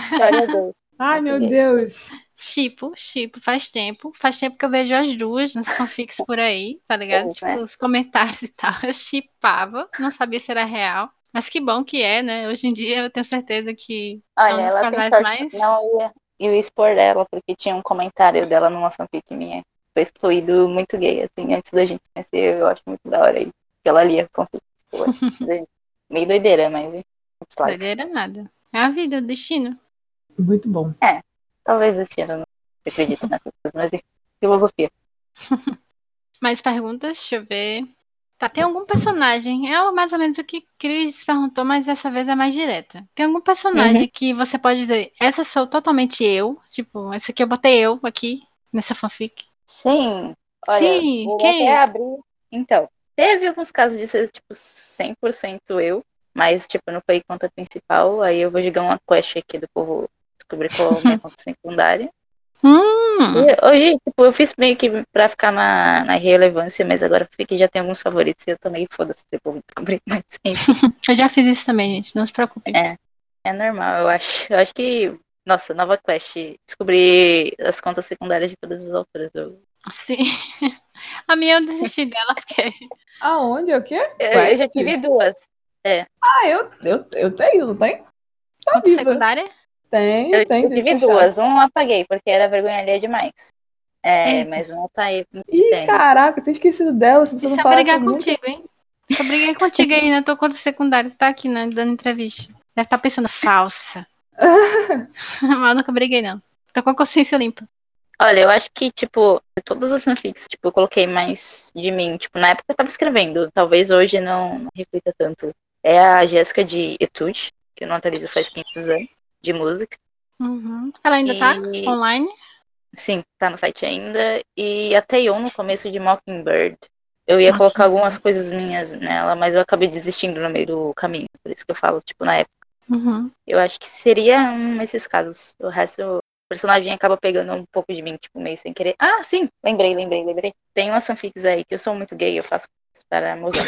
Ai, meu. Deus. Chipo, chipo, faz tempo. Faz tempo que eu vejo as duas nas fanfics por aí, tá ligado? Pois tipo, é. os comentários e tal. Eu chipava, não sabia se era real. Mas que bom que é, né? Hoje em dia eu tenho certeza que é Olha, ela tem sorte. mais. Não, eu ia, eu ia expor dela, porque tinha um comentário dela numa fanfic minha. Foi excluído muito gay, assim, antes da gente conhecer. Eu acho muito da hora aí. Que ela lia fanfic. tipo. Meio doideira, mas. Doideira nada. É a vida, o destino. Muito bom. Talvez esse ano eu não acredito nessas coisas, mas. Filosofia. Mais perguntas? Deixa eu ver. Tá, tem algum personagem? É mais ou menos o que Cris perguntou, mas dessa vez é mais direta. Tem algum personagem que você pode dizer, essa sou totalmente eu? Tipo, essa aqui eu botei eu aqui, nessa fanfic. Sim. Olha, Sim, vou quem até abrir. Então, teve alguns casos de ser, tipo, 100% eu, mas, tipo, não foi conta principal. Aí eu vou jogar uma quest aqui do povo descobrir qual é a minha conta secundária. Hum, hoje, tipo, eu fiz meio que pra ficar na, na relevância, mas agora vi que já tem alguns favoritos e eu também foda-se se o povo descobrir, enfim, eu já fiz isso também, gente. Não se preocupe. É. é normal, eu acho. Eu acho que, nossa, nova quest, descobrir as contas secundárias de todas as autoras do. Sim. A minha eu desisti dela porque Aonde? O quê? Eu, eu já tive duas. Ah, eu, eu, eu tenho, não tem? Tá conta viva. secundária. Tem, Eu, tem. eu tive duas. Um eu apaguei, porque era vergonha alheia demais. É, Eita. mas uma tá aí. Ih, tem. caraca, eu tinha esquecido dela. Se você não falasse brigar muito... contigo, hein? Se eu briguei contigo aí na tua conta secundária, tá aqui, né, dando entrevista. Deve estar pensando, falsa. Mas eu nunca briguei, não. Tô com a consciência limpa. Olha, eu acho que, tipo, todas as fanfics, tipo, eu coloquei mais de mim. Tipo, na época eu tava escrevendo. Talvez hoje não, não reflita tanto. É a Jéssica de Etude, que eu não atualizo faz 500 anos, de música. Uhum. Ela ainda tá E- online? Sim, tá no site ainda. E a Taeyeon no começo de Mockingbird. Eu ia colocar algumas coisas minhas nela, mas eu acabei desistindo no meio do caminho. Por isso que eu falo, tipo, na época. Uhum. Eu acho que seria um desses casos. O resto, o personagem acaba pegando um pouco de mim, tipo, meio sem querer. Ah, sim, lembrei, lembrei, lembrei. Tem umas fanfics aí que eu sou muito gay, eu faço para mozão.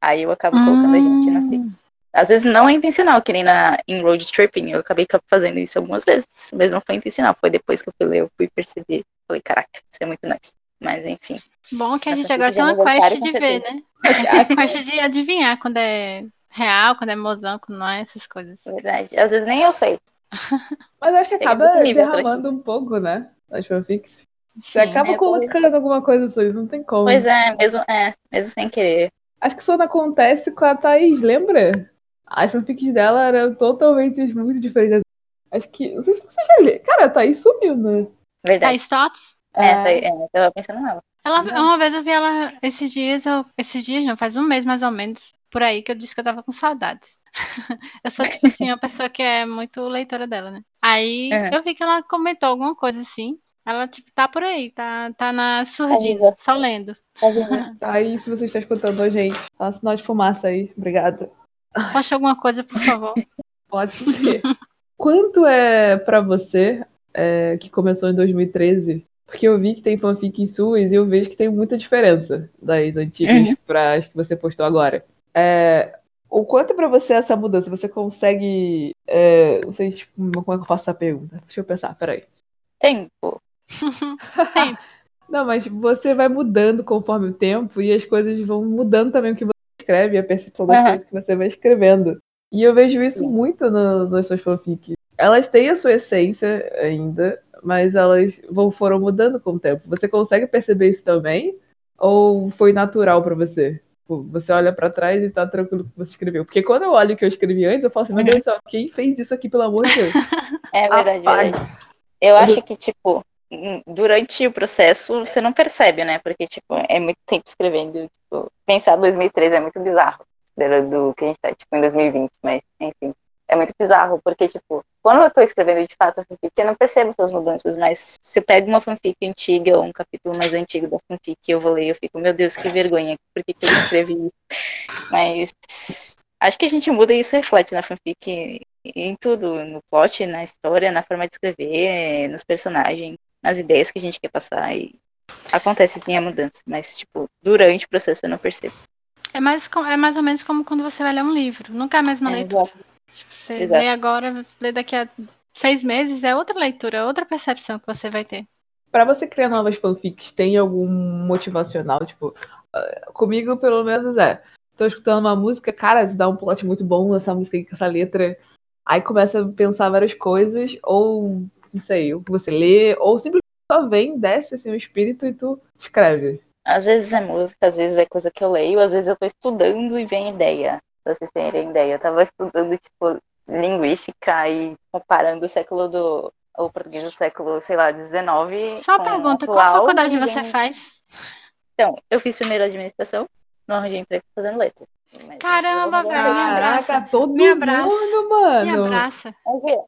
Aí eu acabo colocando a gente nas Hum. Às vezes não é intencional, que nem na em Road Tripping. Eu acabei fazendo isso algumas vezes, mas não foi intencional. Foi depois que eu fui ler, eu fui perceber. Falei, caraca, isso é muito nice. Mas enfim. Bom que a gente agora tem uma quest de ver, né? A quest de adivinhar quando é real, quando é mozão, quando não é, essas coisas. É verdade. Às vezes nem eu sei. Mas acho que Tem acaba derramando um pouco, né? As fanfics. Você Sim. acaba É, colocando alguma coisa sua, não tem como. Pois é, mesmo, é, mesmo sem querer. Acho que isso não acontece com a Thaís, lembra? As fanfics dela eram totalmente muito diferentes. Acho que. Não sei se você já lê. Cara, a Thaís sumiu, né? Verdade. Thais Tots? É, tá- é, eu tava pensando nela. Ela, Não. uma vez eu vi ela esses dias, eu, esses dias não, faz um mês mais ou menos, por aí, que eu disse que eu tava com saudades. eu sou, tipo assim, uma pessoa que é muito leitora dela, né? Aí Uhum. eu vi que ela comentou alguma coisa assim. Ela, tipo, tá por aí, tá, tá na surdina, Aviva. só lendo. Vendo? Thaís, se você está escutando a gente, dá um sinal de fumaça aí. Obrigada. Posta alguma coisa, por favor. Pode ser. Quanto é pra você, é, que começou em 2013? Porque eu vi que tem fanfics suas e eu vejo que tem muita diferença das antigas Uhum. para as que você postou agora. É, o quanto pra você essa mudança? Você consegue. é, não sei tipo, como é que eu faço essa pergunta. Deixa eu pensar, peraí. Tempo. Não, mas você vai mudando conforme o tempo e as coisas vão mudando também o que você escreve, a percepção das Aham. coisas que você vai escrevendo. E eu vejo isso Sim. muito no- nas suas fanfics. Elas têm a sua essência ainda, mas elas vão, foram mudando com o tempo. Você consegue perceber isso também? Ou foi natural pra você? Tipo, Você olha pra trás e tá tranquilo que você escreveu. Porque quando eu olho o que eu escrevi antes, eu falo assim, meu Uhum. Deus do céu, quem fez isso aqui, pelo amor de Deus? É verdade, verdade. Eu acho que, tipo, durante o processo você não percebe, né? Porque, tipo, é muito tempo escrevendo. Tipo, pensar 2013 é muito bizarro do, do que a gente tá, tipo, em 2020, mas, enfim. É muito bizarro, porque, tipo, quando eu tô escrevendo de fato a fanfic, eu não percebo essas mudanças, mas se eu pego uma fanfic antiga ou um capítulo mais antigo da fanfic e eu vou ler, eu fico, meu Deus, que vergonha, por que, que eu escrevi isso? Mas acho que a gente muda e isso reflete na fanfic em tudo, no plot, na história, na forma de escrever, nos personagens, nas ideias que a gente quer passar e acontece sim a mudança, mas tipo, durante o processo eu não percebo. É mais, é mais ou menos como quando você vai ler um livro. Nunca é a mesma É, leitura. exato. Tipo, você Exato. lê agora, lê daqui a seis meses, é outra leitura, outra percepção que você vai ter. Pra você criar novas fanfics, tem algum motivacional? Tipo, ah, comigo, pelo menos, é. Tô escutando uma música, cara, se dá um plot muito bom essa música aqui com essa letra. Aí começa a pensar várias coisas, ou, não sei, o que você lê, ou simplesmente só vem, desce assim o espírito e tu escreve. Às vezes é música, às vezes é coisa que eu leio, às vezes eu tô estudando e vem ideia. Pra vocês terem ideia. Eu tava estudando, tipo, linguística e comparando o século do. o português do século, sei lá, 19. Só com pergunta, o qual atual, faculdade e você faz? Então, eu fiz primeiro administração, não arranjei emprego fazendo letra. Mas Caramba, velho, me abraça. Caraca, todo Me abraça. mundo, Me mano. abraça. O quê?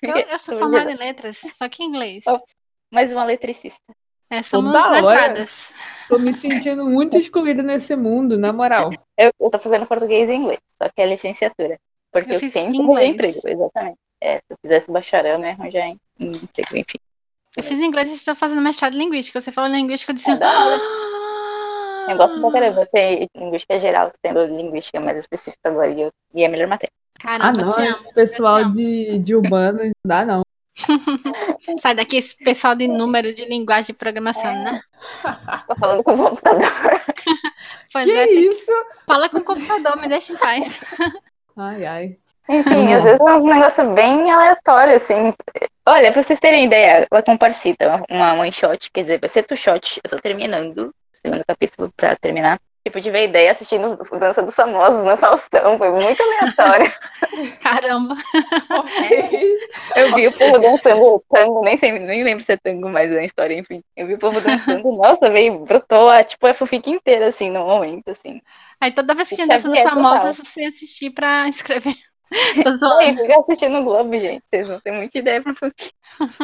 Eu, eu sou formada brincando. em letras, só que em inglês. Oh. Mais uma eletricista. É, somos letradas. Tô me sentindo muito excluída nesse mundo, na moral. Eu, eu tô fazendo português e inglês, só que é licenciatura. Porque Eu eu, tenho que inglês. emprego, exatamente. É, se eu fizesse bacharel, eu não ia arranjar em- em emprego, enfim. Eu fiz inglês e estou fazendo mestrado em linguística. Você falou linguística, eu disse. É da hora. "Ah!" Eu gosto pra caramba, tenho linguística geral, tendo linguística mais específica agora, e, eu, e é a melhor matéria. Ah, Caramba, não, te amo. esse pessoal de, de humanas não dá, não. Sai daqui esse pessoal de número de linguagem de programação, né? Tô falando com o computador. Pois que é, isso? fala com o computador, me deixa em paz. Ai, ai. Enfim, às vezes é uns negócios bem aleatórios, assim. Olha, pra vocês terem ideia, ela comparcita uma one shot, quer dizer, vai ser two shot. Eu tô terminando o segundo capítulo pra terminar. Tipo, tive a ideia assistindo Dança dos Famosos no Faustão, foi muito aleatório. Caramba. Eu vi o povo dançando tango, nem, sei, nem lembro se é tango mais na história, enfim. Eu vi o povo dançando, nossa, veio, brotou a, tipo, a fanfic inteira, assim, no momento, assim. Aí toda vez que dança dos famosos, você ia assistir pra escrever. Tô zoando. fica assistindo o Globo, gente. Vocês vão ter muita ideia pra fanfic.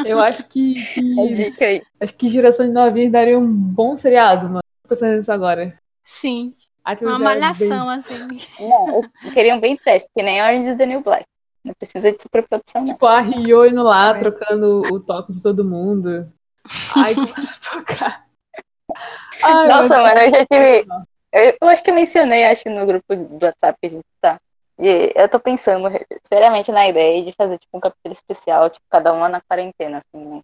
Eu acho que, É dica aí. acho que geração de novinhas daria um bom seriado, mano. Tô pensando nisso agora. Sim, Aquilo uma é malhação, assim. Não, eu queria um bem teste, que nem Orange is the New Black. Não precisa de superprodução, não. Tipo, a Rio indo lá, trocando o toque de todo mundo. Aí começa a tocar. Ai, Nossa, mano, eu já tive. Eu, eu acho que eu mencionei, acho, no grupo do WhatsApp que a gente tá. De, eu tô pensando seriamente na ideia de fazer, tipo, um capítulo especial, tipo, cada uma na quarentena, assim, né?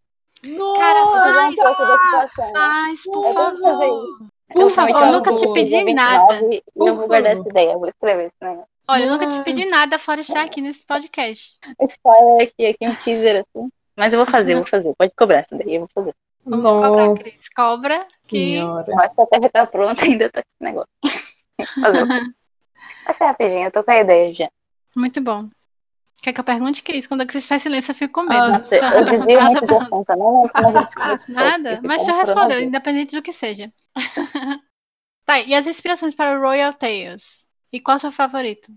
Nossa! Cara, faz, um pouco da situação, né? faz, por favor. Por favor, eu nunca te pedi 29 nada. Eu vou guardar essa ideia, eu vou escrever isso, né? Olha, eu nunca te Mano. pedi nada fora estar aqui nesse podcast. Spoiler aqui, aqui um teaser, assim. Mas eu vou fazer, eu vou fazer. Pode cobrar essa daí, eu vou fazer. Vamos cobrar, Nossa Cris. Cobra que. senhora. Eu acho que até já tá pronto, ainda tá com esse negócio. Fazer? Vai ser rapidinho, eu tô com a ideia já. Muito bom. Quer que eu pergunte, Cris? Quando a Cris faz silêncio, eu fico com medo. Ah, eu desvio muito não Nada, mas já respondeu, independente do que seja. tá, e as inspirações para o Royal Tales? E qual é o seu favorito?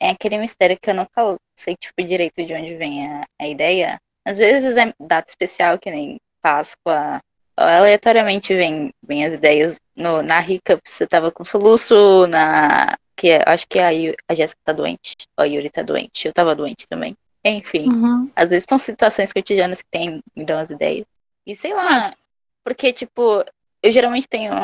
É aquele mistério que eu nunca sei, tipo, direito de onde vem a, a ideia. Às vezes é data especial, que nem Páscoa. Aleatoriamente vem, vem as ideias. No, na Rica, você tava com soluço, na. Que é- acho que a, Yu- a Jéssica tá doente. A Yuri tá doente. Eu tava doente também. Enfim. Uhum. Às vezes são situações cotidianas que tem, me dão as ideias. E sei lá, porque, tipo, eu geralmente tenho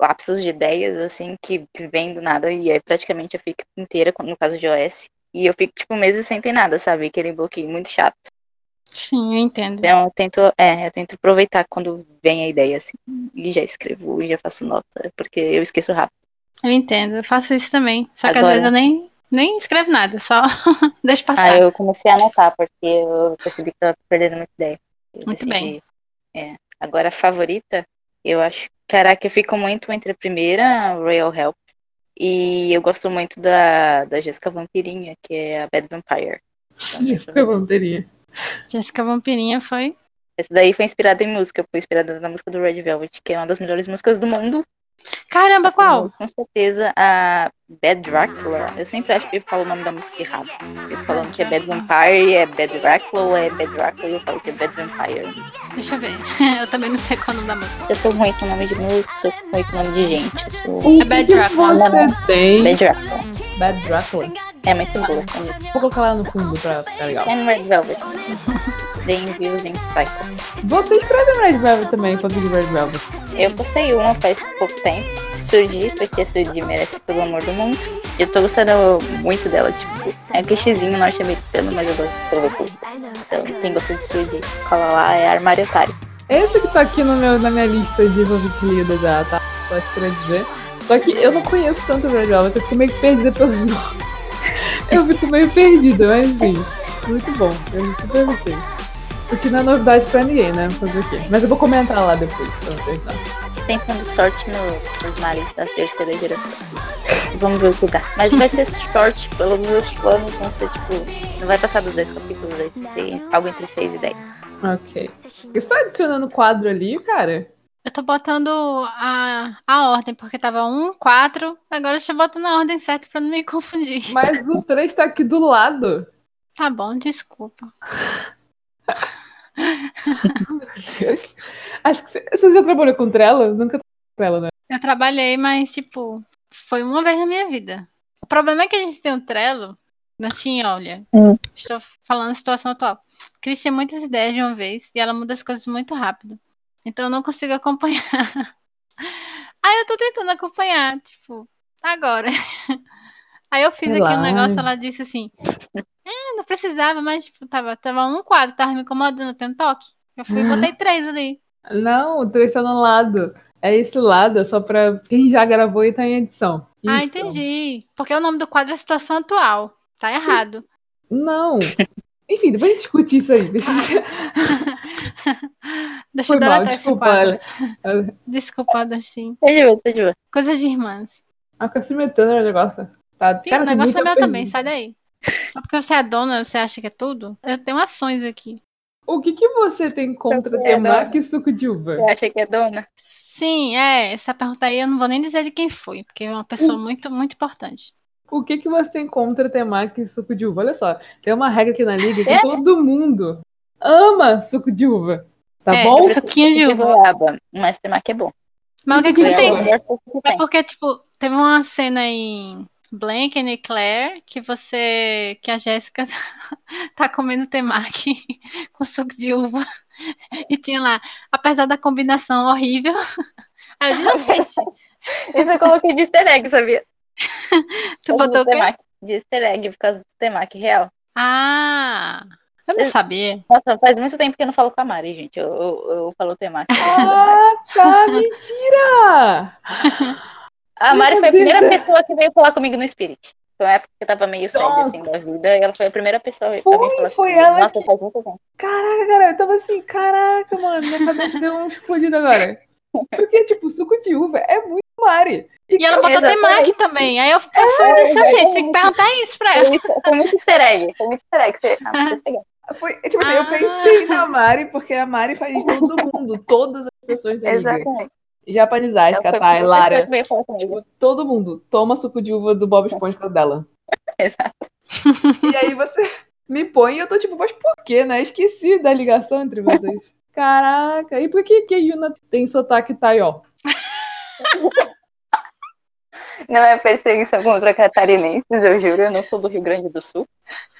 lapsos de ideias, assim, que, que vem do nada, e aí praticamente eu fico inteira, no caso de OS. E eu fico, tipo, meses sem ter nada, sabe? Aquele bloqueio muito chato. Sim, eu entendo. Então eu tento, é, eu tento aproveitar quando vem a ideia, assim, e já escrevo, e já faço nota, porque eu esqueço rápido. Eu entendo, eu faço isso também. Só que às Agora- vezes eu nem, nem escrevo nada, só deixo passar. Ah, eu comecei a anotar, porque eu percebi que eu tava perdendo muita ideia. Eu Muito bem. É. Agora, a favorita, eu acho. Caraca, eu fico muito entre a primeira, Royal Help, e eu gosto muito da, da Jéssica Vampirinha, que é a Bad Vampire. Então, Jéssica Vampirinha. Jéssica Vampirinha foi. Essa daí foi inspirada em música, foi inspirada na música do Red Velvet, que é uma das melhores músicas do mundo. Caramba, qual? Com certeza, a Bad Dracula. Eu sempre acho que eu falo o nome da música errado. Eu falando que é Bad Vampire, é Bad Dracula, ou é Bad Dracula, e eu falo que é Bad Vampire. Deixa eu ver. Eu também não sei qual é o nome da música. Eu sou ruim com nome de música, sou ruim com nome de gente. Sou O Bad Dracula. você tem? Bad Dracula. Bad Dracula. É muito boa. essa música. Vou colocar lá no fundo pra ficar legal. And Red Velvet. Deem views em Psycho. Você escreve Red Velvet também, fanfic de Red Velvet. Eu postei uma faz pouco tempo. Surgi, porque Surgi merece todo o amor do mundo. E eu tô gostando muito dela, tipo, é um clichêzinho norte-americano, mas eu gosto de escrever tudo. Então, quem gosta de Surgi, cola lá, é Armário Otário. Esse que tá aqui no meu, na minha lista de fanfic lida já, tá? Só isso que queria dizer. Só que eu não conheço tanto Red Velvet, eu fico meio perdida pelos nomes. Eu fico meio perdida, mas enfim. Muito bom, eu super gostei. Porque não é novidade pra ninguém, né? Fazer o quê? Mas eu vou comentar lá depois, pra vocês? Tentando sorte no, nos males da terceira geração. Vamos ver o que dá. Mas vai ser short, pelos meus planos vão ser, tipo, não vai passar dos 10 capítulos, vai ser algo entre 6 e 10. Ok. Você tá adicionando quadro ali, cara? Eu tô botando a, a ordem, porque tava 1, 4. Agora eu estou botando a ordem certa pra não me confundir. Mas o 3 tá aqui do lado. Tá bom, desculpa. Acho que você, você já trabalhou com Trello? Nunca trabalhou com Trello, né? Eu trabalhei, mas, tipo, foi uma vez na minha vida. O problema é que a gente tem um Trello. Nós tinha, olha. Hum. Estou falando a situação atual. Cris tinha muitas ideias de uma vez e ela muda as coisas muito rápido. Então eu não consigo acompanhar. Aí eu tô tentando acompanhar, tipo, agora. Aí eu fiz aqui um Relaxa. negócio, ela disse assim. É, não precisava, mas tipo, tava, tava um quadro, tava me incomodando, tem um toque. Eu fui e botei três ali. Não, o 3 tá no lado. É esse lado, é só pra quem já gravou e tá em edição. Ah, Isso. entendi. Porque o nome do quadro é situação atual. Tá errado. Não. Enfim, depois a gente discute isso aí. Deixa eu... Deixa Foi eu mal, desculpa. Desculpa, Dustin. Tá de boa, tá de boa. Coisas de irmãs. A cacimetando o negócio. Tá, Sim, cara, o negócio é meu também, pergunta. sai daí. Só porque você é dona, você acha que é tudo? Eu tenho ações aqui. O que, que você tem contra Você é temaki e suco de uva? Você acha que é dona? Sim, é, essa pergunta aí eu não vou nem dizer de quem foi, porque é uma pessoa Hum. muito, muito importante. O que, que você tem contra temaki e suco de uva? Olha só, tem uma regra aqui na liga que É? todo mundo ama suco de uva. Tá É, bom? suquinho de uva. goiaba, mas temaki é bom. Mas o que, Isso que você que é tem? que É porque, tipo, teve uma cena em Blank e Claire que você. que a Jéssica tá comendo temaki com suco de uva. E tinha lá, apesar da combinação horrível. Aí eu disse, gente, Isso eu coloquei de easter egg, sabia? tu botou o quê? temaki. De easter egg, por causa do temaki real. Ah! Eu não sabia. Nossa, faz muito tempo que eu não falo com a Mari, gente. Eu, eu, eu falo temaki. Ah, tá, mentira! A Mari Meu foi a primeira Deus. pessoa que veio falar comigo no Spirit. Foi uma época que eu tava meio séria, assim, da vida. E ela foi a primeira pessoa a Foi, vir falar foi comigo. ela Nossa, que- faz muito tempo. Caraca, cara, eu tava assim, caraca, mano, minha cabeça deu um explodido agora. Porque, tipo, suco de uva é muito Mari. E ela botou Exatamente. temaki também. Aí eu fiquei foi desse seu jeito. Tem que perguntar isso pra ela. Foi, isso- foi muito easter egg. Foi muito easter egg. Você, ah. Foi, tipo assim, eu Ah. pensei na Mari, porque a Mari faz de todo mundo, todas as pessoas da liga. Japanizais, Katai, Lara, tipo, todo mundo toma suco de uva do Bob Esponja dela. Exato. E aí você me põe e eu tô tipo, mas por quê, né? Esqueci da ligação entre vocês. Caraca, e por que que a Yuna tem sotaque taió? Não é perseguição contra catarinenses, eu juro, eu não sou do Rio Grande do Sul.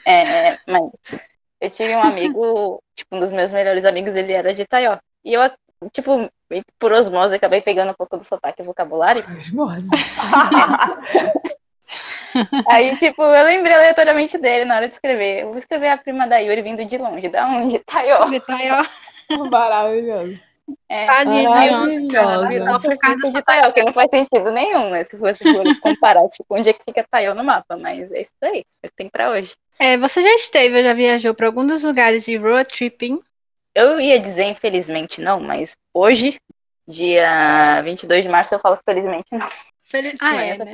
É, mas eu tive um amigo, tipo, um dos meus melhores amigos, ele era de Itaió. E eu, tipo, que por osmose, acabei pegando um pouco do sotaque e vocabulário. Osmose. Aí, tipo, eu lembrei aleatoriamente dele na hora de escrever. Eu vou escrever a prima da Yuri vindo de longe. Da onde? Itaió. Itaió. Maravilhoso. É. De Maravilhosa. Por causa de Itaió, que não faz sentido nenhum, né? Se fosse for comparar, tipo, onde é que fica Itaió no mapa. Mas é isso aí, é o que tem pra hoje. É, você já esteve, ou já viajou pra algum dos lugares de road tripping? Eu ia dizer infelizmente não, mas hoje, dia 22 de março, eu falo felizmente não. Feliz... Ah, é, né?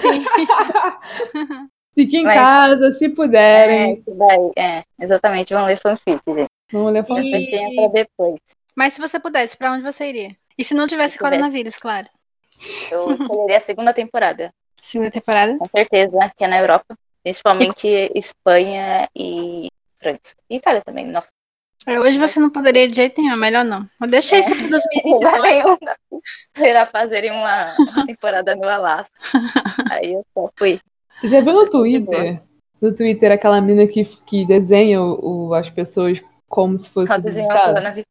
Sim. Fique em Mas- casa, se É, puderem. isso daí, é, exatamente, vamos ler fanfic, gente. Vamos levar E- Depois tem pra depois. Mas se você pudesse, pra onde você iria? E se não tivesse Se tivesse. coronavírus, claro. Eu escolheria a segunda temporada, Segunda temporada. com certeza, que é na Europa. Principalmente Espanha e França. E Itália também, nossa. É, Hoje você não poderia de jeito nenhum, melhor não. Mas deixa isso pra 2022. Lugar nenhum. Será fazerem uma, uma temporada no Alasca. Aí eu só fui. Você já viu no Twitter? No Twitter, aquela mina que, que desenha o, o- as pessoas como se fosse o estado? coronavírus.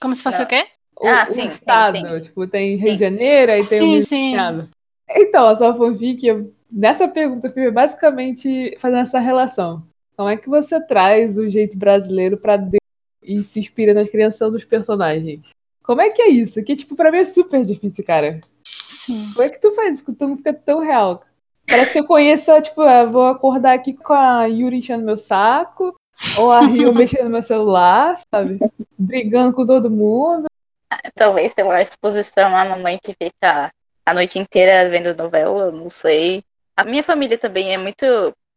Como se fosse Não. o quê? O, Ah, o sim, sim, estado. sim. Tipo, tem Rio Sim. de Janeiro, aí tem um Sim, sim. desenhado. Então, a sua fanfic, eu- nessa pergunta, eu fui basicamente fazendo essa relação. Como é que você traz o jeito brasileiro pra dentro e se inspira na criação dos personagens? Como é que é isso? Que, tipo, pra mim é super difícil, cara. Sim. Como é que tu faz isso? Que tu fica tão real. Parece que eu conheço, tipo, eu vou acordar aqui com a Yuri enchendo meu saco, ou a Rio mexendo no meu celular, sabe? Brigando com todo mundo. Talvez tenha uma exposição à mamãe que fica a noite inteira vendo novela, não sei. A minha família também é muito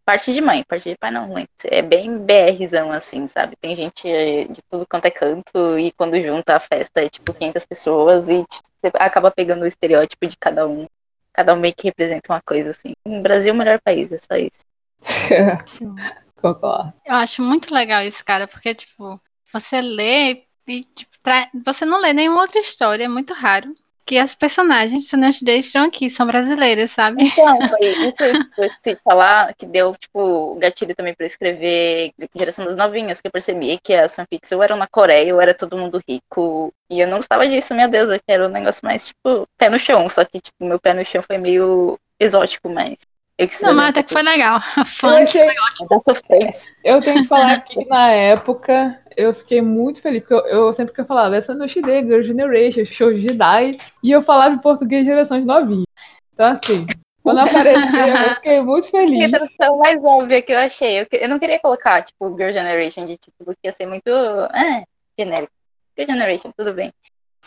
parte de mãe, parte de pai não muito. É bem BRzão, assim, sabe? Tem gente de tudo quanto é canto e quando junta a festa é tipo 500 pessoas e tipo, você acaba pegando o estereótipo de cada um. Cada um meio que representa uma coisa, assim. O Brasil é o melhor país, é só isso. Concordo. Eu acho muito legal isso, cara, porque, tipo, você lê e tipo, tra- você não lê nenhuma outra história, é muito raro. Que as personagens do Nest Day estão aqui, são brasileiras, sabe? Então, foi isso que eu te falar, que deu, tipo, gatilho também pra escrever Geração das Novinhas, que eu percebi que as fanfics ou eram na Coreia ou era todo mundo rico. E eu não gostava disso, meu Deus, eu quero um negócio mais, tipo, pé no chão. Só que, tipo, meu pé no chão foi meio exótico, mas eu quis Não, mas até que foi legal. Eu, Funk. achei, da sofrência. eu tenho que falar que na época eu fiquei muito feliz, porque eu, eu sempre que eu falava, essa no Shide, Girl Generation, Show Jedi, e eu falava em português gerações novinhas. Então, assim, quando apareceu, eu fiquei muito Que feliz. tradução mais óbvia que eu achei. Eu, que- eu não queria colocar, tipo, Girl Generation de título, que ia ser muito ah, genérico. Girl Generation, tudo bem.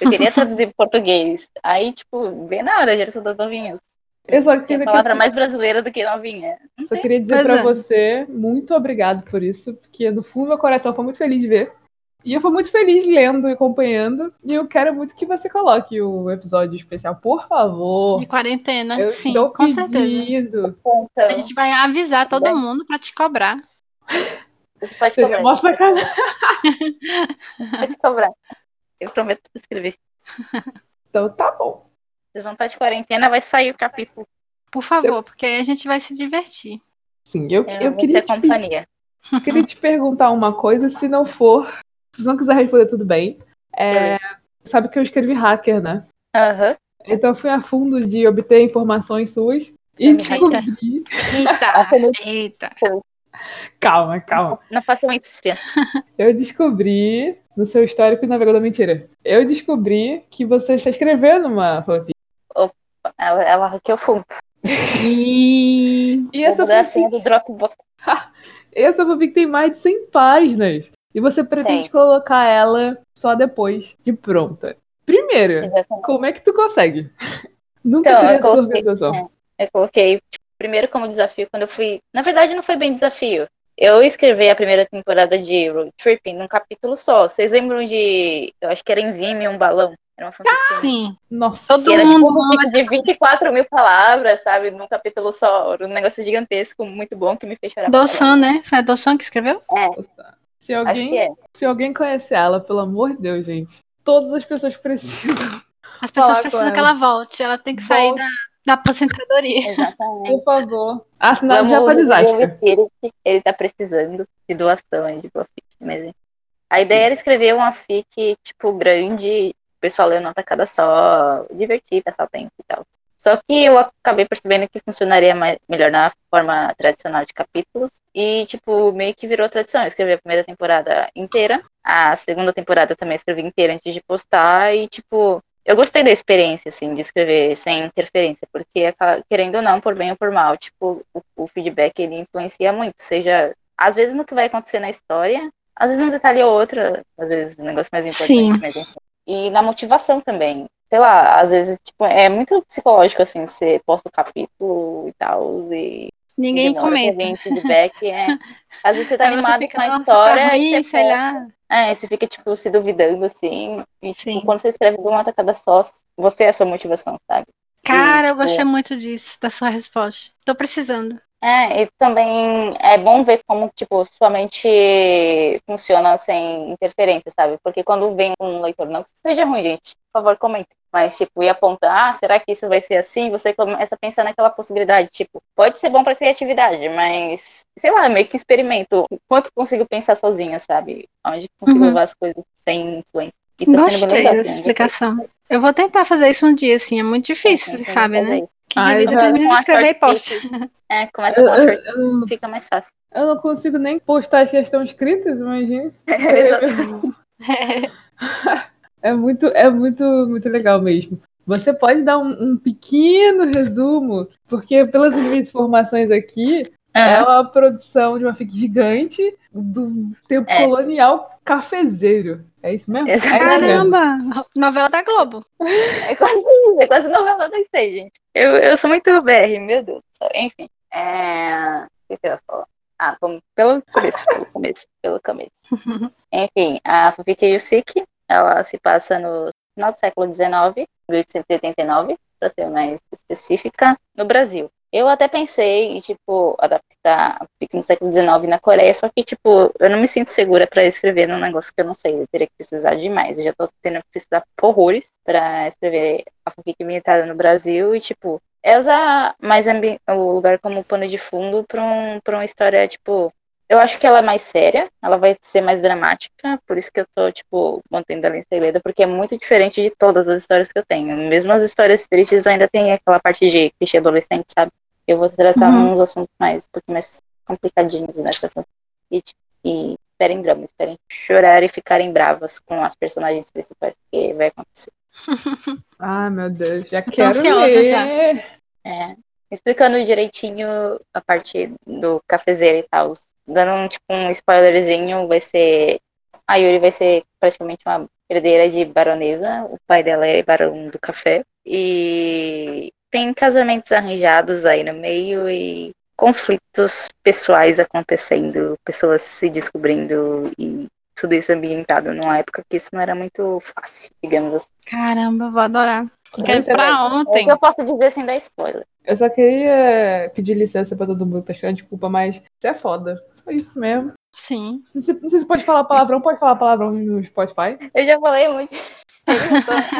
Eu queria traduzir para português. Aí, tipo, bem na hora, Geração das Novinhas. Eu só Que é queria, a que palavra mais brasileira do que novinha. Não só sei. queria dizer Pois pra é. você, muito obrigado por isso, porque no fundo do meu coração foi muito feliz de ver. E eu fui muito feliz lendo e acompanhando. E eu quero muito que você coloque o episódio especial, por favor. De quarentena, Eu sim, estou com certeza. pedindo. A Então, gente vai avisar todo Bem. mundo pra te cobrar. você pode Seria cobrar. uma sacanagem. Pode cobrar. Eu prometo escrever. Então tá bom. Estar de quarentena, vai sair o capítulo. Por favor, porque aí a gente vai se divertir. Sim, eu, Eu, eu vou queria, te, companhia. queria te perguntar uma coisa, se não for, se você não quiser responder, tudo bem. É, sabe que eu escrevi hacker, né? Aham. Então eu fui a fundo de obter informações suas e Eita. descobri. Eita, eu- eita. Calma, calma. Não façam isso, crianças. Eu descobri no seu histórico navegador mentira. Eu descobri que você está escrevendo uma fanfic. Ela, ela hackeou fundo. E E essa fanfic, do Dropbox. essa fanfic tem mais de 100 páginas. E você pretende Tem. colocar ela só depois de pronta. Primeiro, Exatamente. como é que tu consegue? Nunca Então, eu essa coloquei- organização. Eu coloquei primeiro como desafio quando eu fui. Na verdade, não foi bem desafio. Eu escrevi a primeira temporada de Road Tripping num capítulo só. Vocês lembram de. Eu acho que era em Vime um balão. Era uma fanfic. sim, Nossa. Todo era tipo mundo um fanfic de 24 mil palavras, sabe? Num capítulo só. Um negócio gigantesco, muito bom, que me fez chorar. Doçan, né? Foi a Doçan que escreveu? Se. Acho que alguém, é. se alguém conhecer ela, pelo amor de Deus, gente. Todas as pessoas precisam. As pessoas precisam que ela. volte. Ela tem que sair Volte. da, da aposentadoria. Exatamente. Por favor. Assinado já desastre. Spirit. Ele tá precisando de doação aí de fanfic. Mas enfim. a ideia era escrever uma fic, tipo, grande, pessoal lê uma tacada só, divertir, passar o tempo e tal. Só que eu acabei percebendo que funcionaria mais, melhor na forma tradicional de capítulos. E, tipo, meio que virou tradição. Eu escrevi a primeira temporada inteira. A segunda temporada também escrevi inteira antes de postar. E, tipo, eu gostei da experiência, assim, de escrever sem interferência, porque, querendo ou não, por bem ou por mal, tipo, o, o feedback, ele influencia muito, seja, às vezes no que vai acontecer na história, às vezes num detalhe ou outro, às vezes um negócio mais importante, Sim. mas enfim. E na motivação também. Sei lá, às vezes, tipo, é muito psicológico, assim, você posta o capítulo e tal, e Ninguém comenta. vir feedback, é... Às vezes você tá Aí você animado fica, com a "Nossa, história, tá e ruim, você sei lá. é, você fica, tipo, se duvidando, assim. E, tipo, Sim. quando você escreve de uma tacada só, você é a sua motivação, sabe? Cara, eu tipo- gostei muito disso, da sua resposta. Tô precisando. É, e também é bom ver como, tipo, sua mente funciona sem interferência, sabe? Porque quando vem um leitor, não que seja ruim, gente, por favor, comente. Mas, tipo, e apontar, ah, será que isso vai ser assim? Você começa a pensar naquela possibilidade, tipo, pode ser bom pra criatividade, mas, sei lá, meio que experimento. Quanto consigo pensar sozinha, sabe? Onde consigo Uhum. levar as coisas sem influência. E tá Gostei legal, dessa assim, explicação. Eu vou tentar fazer isso um dia, assim. É muito difícil, você sabe, né? Que termina Com de a escrever e posta. É, começa Eu, com a eu- short, eu- fica mais fácil. eu não consigo nem postar as que estão escritas, imagina. Exatamente. É muito, é muito, muito legal mesmo. Você pode dar um, um pequeno resumo, porque pelas minhas informações aqui, é uma produção de uma fic gigante do tempo É. colonial cafezeiro. É isso mesmo? Exato. É. Caramba! Novela da Globo. É quase isso, é quase novela da Stay, gente. Eu, eu sou muito BR, meu Deus. Enfim. É... O que eu ia falar? Ah, vamos pelo começo, pelo começo, pelo começo. Enfim, a fanfic Yusik, ela se passa no final do século XIX, 1889, para ser mais específica, no Brasil. Eu até pensei em, tipo, adaptar fanfic no século XIX na Coreia, só que, tipo, eu não me sinto segura para escrever num negócio que eu não sei, eu teria que precisar demais. Eu já tô tendo que precisar horrores para escrever a fanfic ambientada no Brasil e, tipo, é usar mais o lugar como pano de fundo para um, pra uma história, tipo, eu acho que ela é mais séria, ela vai ser mais dramática, por isso que eu tô, tipo, mantendo ela em segredo, porque é muito diferente de todas as histórias que eu tenho. Mesmo as histórias tristes ainda tem aquela parte de clichê adolescente, sabe? Eu vou tratar Uhum. uns assuntos mais, um pouquinho mais complicadinhos nessa e, tipo, e esperem drama, esperem chorar e ficarem bravas com as personagens principais, porque vai acontecer. Ah, meu Deus, já tô quero ansiosa ler. já. É, explicando direitinho a parte do cafezeiro e tal. Dando um, tipo, um spoilerzinho, vai ser. A Yuri vai ser praticamente uma herdeira de baronesa. O pai dela é barão do café. E tem casamentos arranjados aí no meio e conflitos pessoais acontecendo, pessoas se descobrindo e tudo isso ambientado numa época que isso não era muito fácil, digamos assim. Caramba, eu vou adorar. Quero pra É o ontem. que eu posso dizer sem dar spoiler. Eu só queria pedir licença pra todo mundo, pedir desculpa, mas você é foda. Só isso mesmo. Sim. Se você- Não sei se pode falar palavrão, pode falar palavrão no Spotify. Eu já falei muito.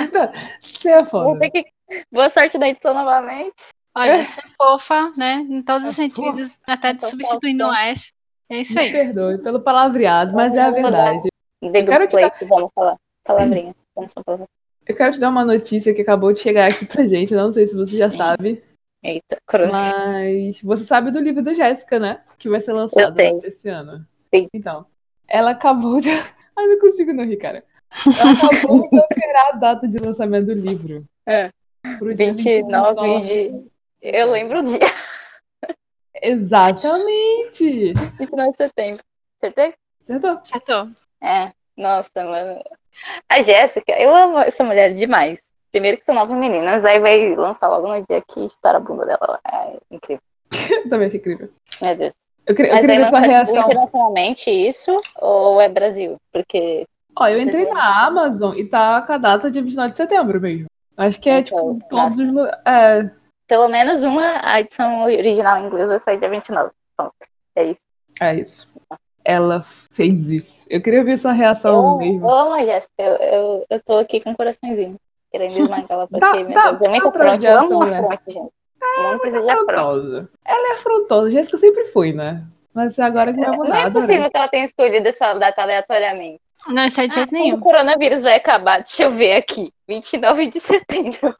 Então, Você é Vou foda. ter que. Boa sorte na edição novamente. Olha, ser fofa, né? Em todos os É sentidos, até Fofa, substituindo o F. É isso Me aí. perdoe pelo palavreado, mas é a verdade. The quero Good te dar- Place, vamos falar. Palavrinha. Vamos só falar. Eu quero te dar uma notícia que acabou de chegar aqui pra gente. Não sei se você já Sim. sabe, Eita, corona. mas você sabe do livro da Jéssica, né? Que vai ser lançado sei. esse ano. Sim. Então, ela acabou de. Ai, não consigo não rir, cara. Ela acabou de alterar a data de lançamento do livro. É. Pro dia 29 de. Eu lembro o dia. Exatamente! 29 de setembro. Acertei? Acertou. Acertou. É. Nossa, mano. A Jéssica, eu amo essa mulher demais. Primeiro que são nove meninas, aí vai lançar logo no dia que estoura a bunda dela. É incrível. Também achei incrível. Meu Deus. Eu queria, eu queria ver sua tipo, reação. internacionalmente isso ou é Brasil? Porque Ó, eu entrei na Amazon e tá com a data de 29 de setembro mesmo. Acho que é, Então, tipo, todos os. lu- É, pelo menos uma a edição original em inglês vai sair dia 29. Ponto. É isso. é isso. Ela fez isso. Eu queria ver sua reação Eu, mesmo. a Jéssica. Eu, eu, eu tô aqui com um coraçãozinho. Querendo esmagar ela, porque, dá- Deus, é muito afronte. Eu amo afronte, gente. Não precisa de. Ela é afrontosa. Jéssica sempre foi, né? Mas agora que vai Não mudar. é possível que ela tenha escolhido essa data aleatoriamente. Não, isso é de jeito Quando nenhum. o coronavírus vai acabar, deixa eu ver aqui. 29 de setembro.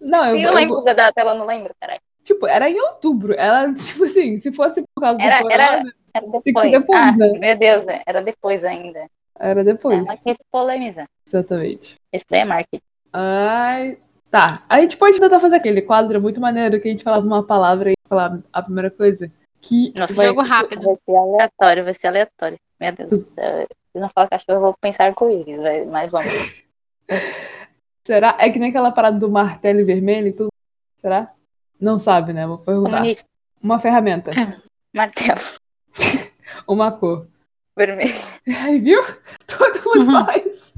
Não, eu, Se eu eu- lembro da data, ela não lembra, caralho. Tipo, era em outubro. Ela, tipo assim, se fosse por causa Era- do era- corona, Era ser depois. depois, ah, né? meu Deus, né? era depois ainda. era depois. Ela quis polemizar. Exatamente. Isso daí é marketing. Ai, tá. A gente pode tentar fazer aquele quadro muito maneiro que a gente falava uma palavra e falava a primeira coisa. Que Nossa, vai- Jogo rápido. Vai ser aleatório, vai ser aleatório. Meu Deus. Vocês não falam cachorro, eu vou pensar arco-íris, vai- mas vamos. Será? É que nem aquela parada do martelo vermelho e tudo. Será? Não sabe, né? Vou perguntar. Comunista, Uma ferramenta. martelo, Uma cor. vermelho. Ai, viu? Todo mundo Uhum. faz.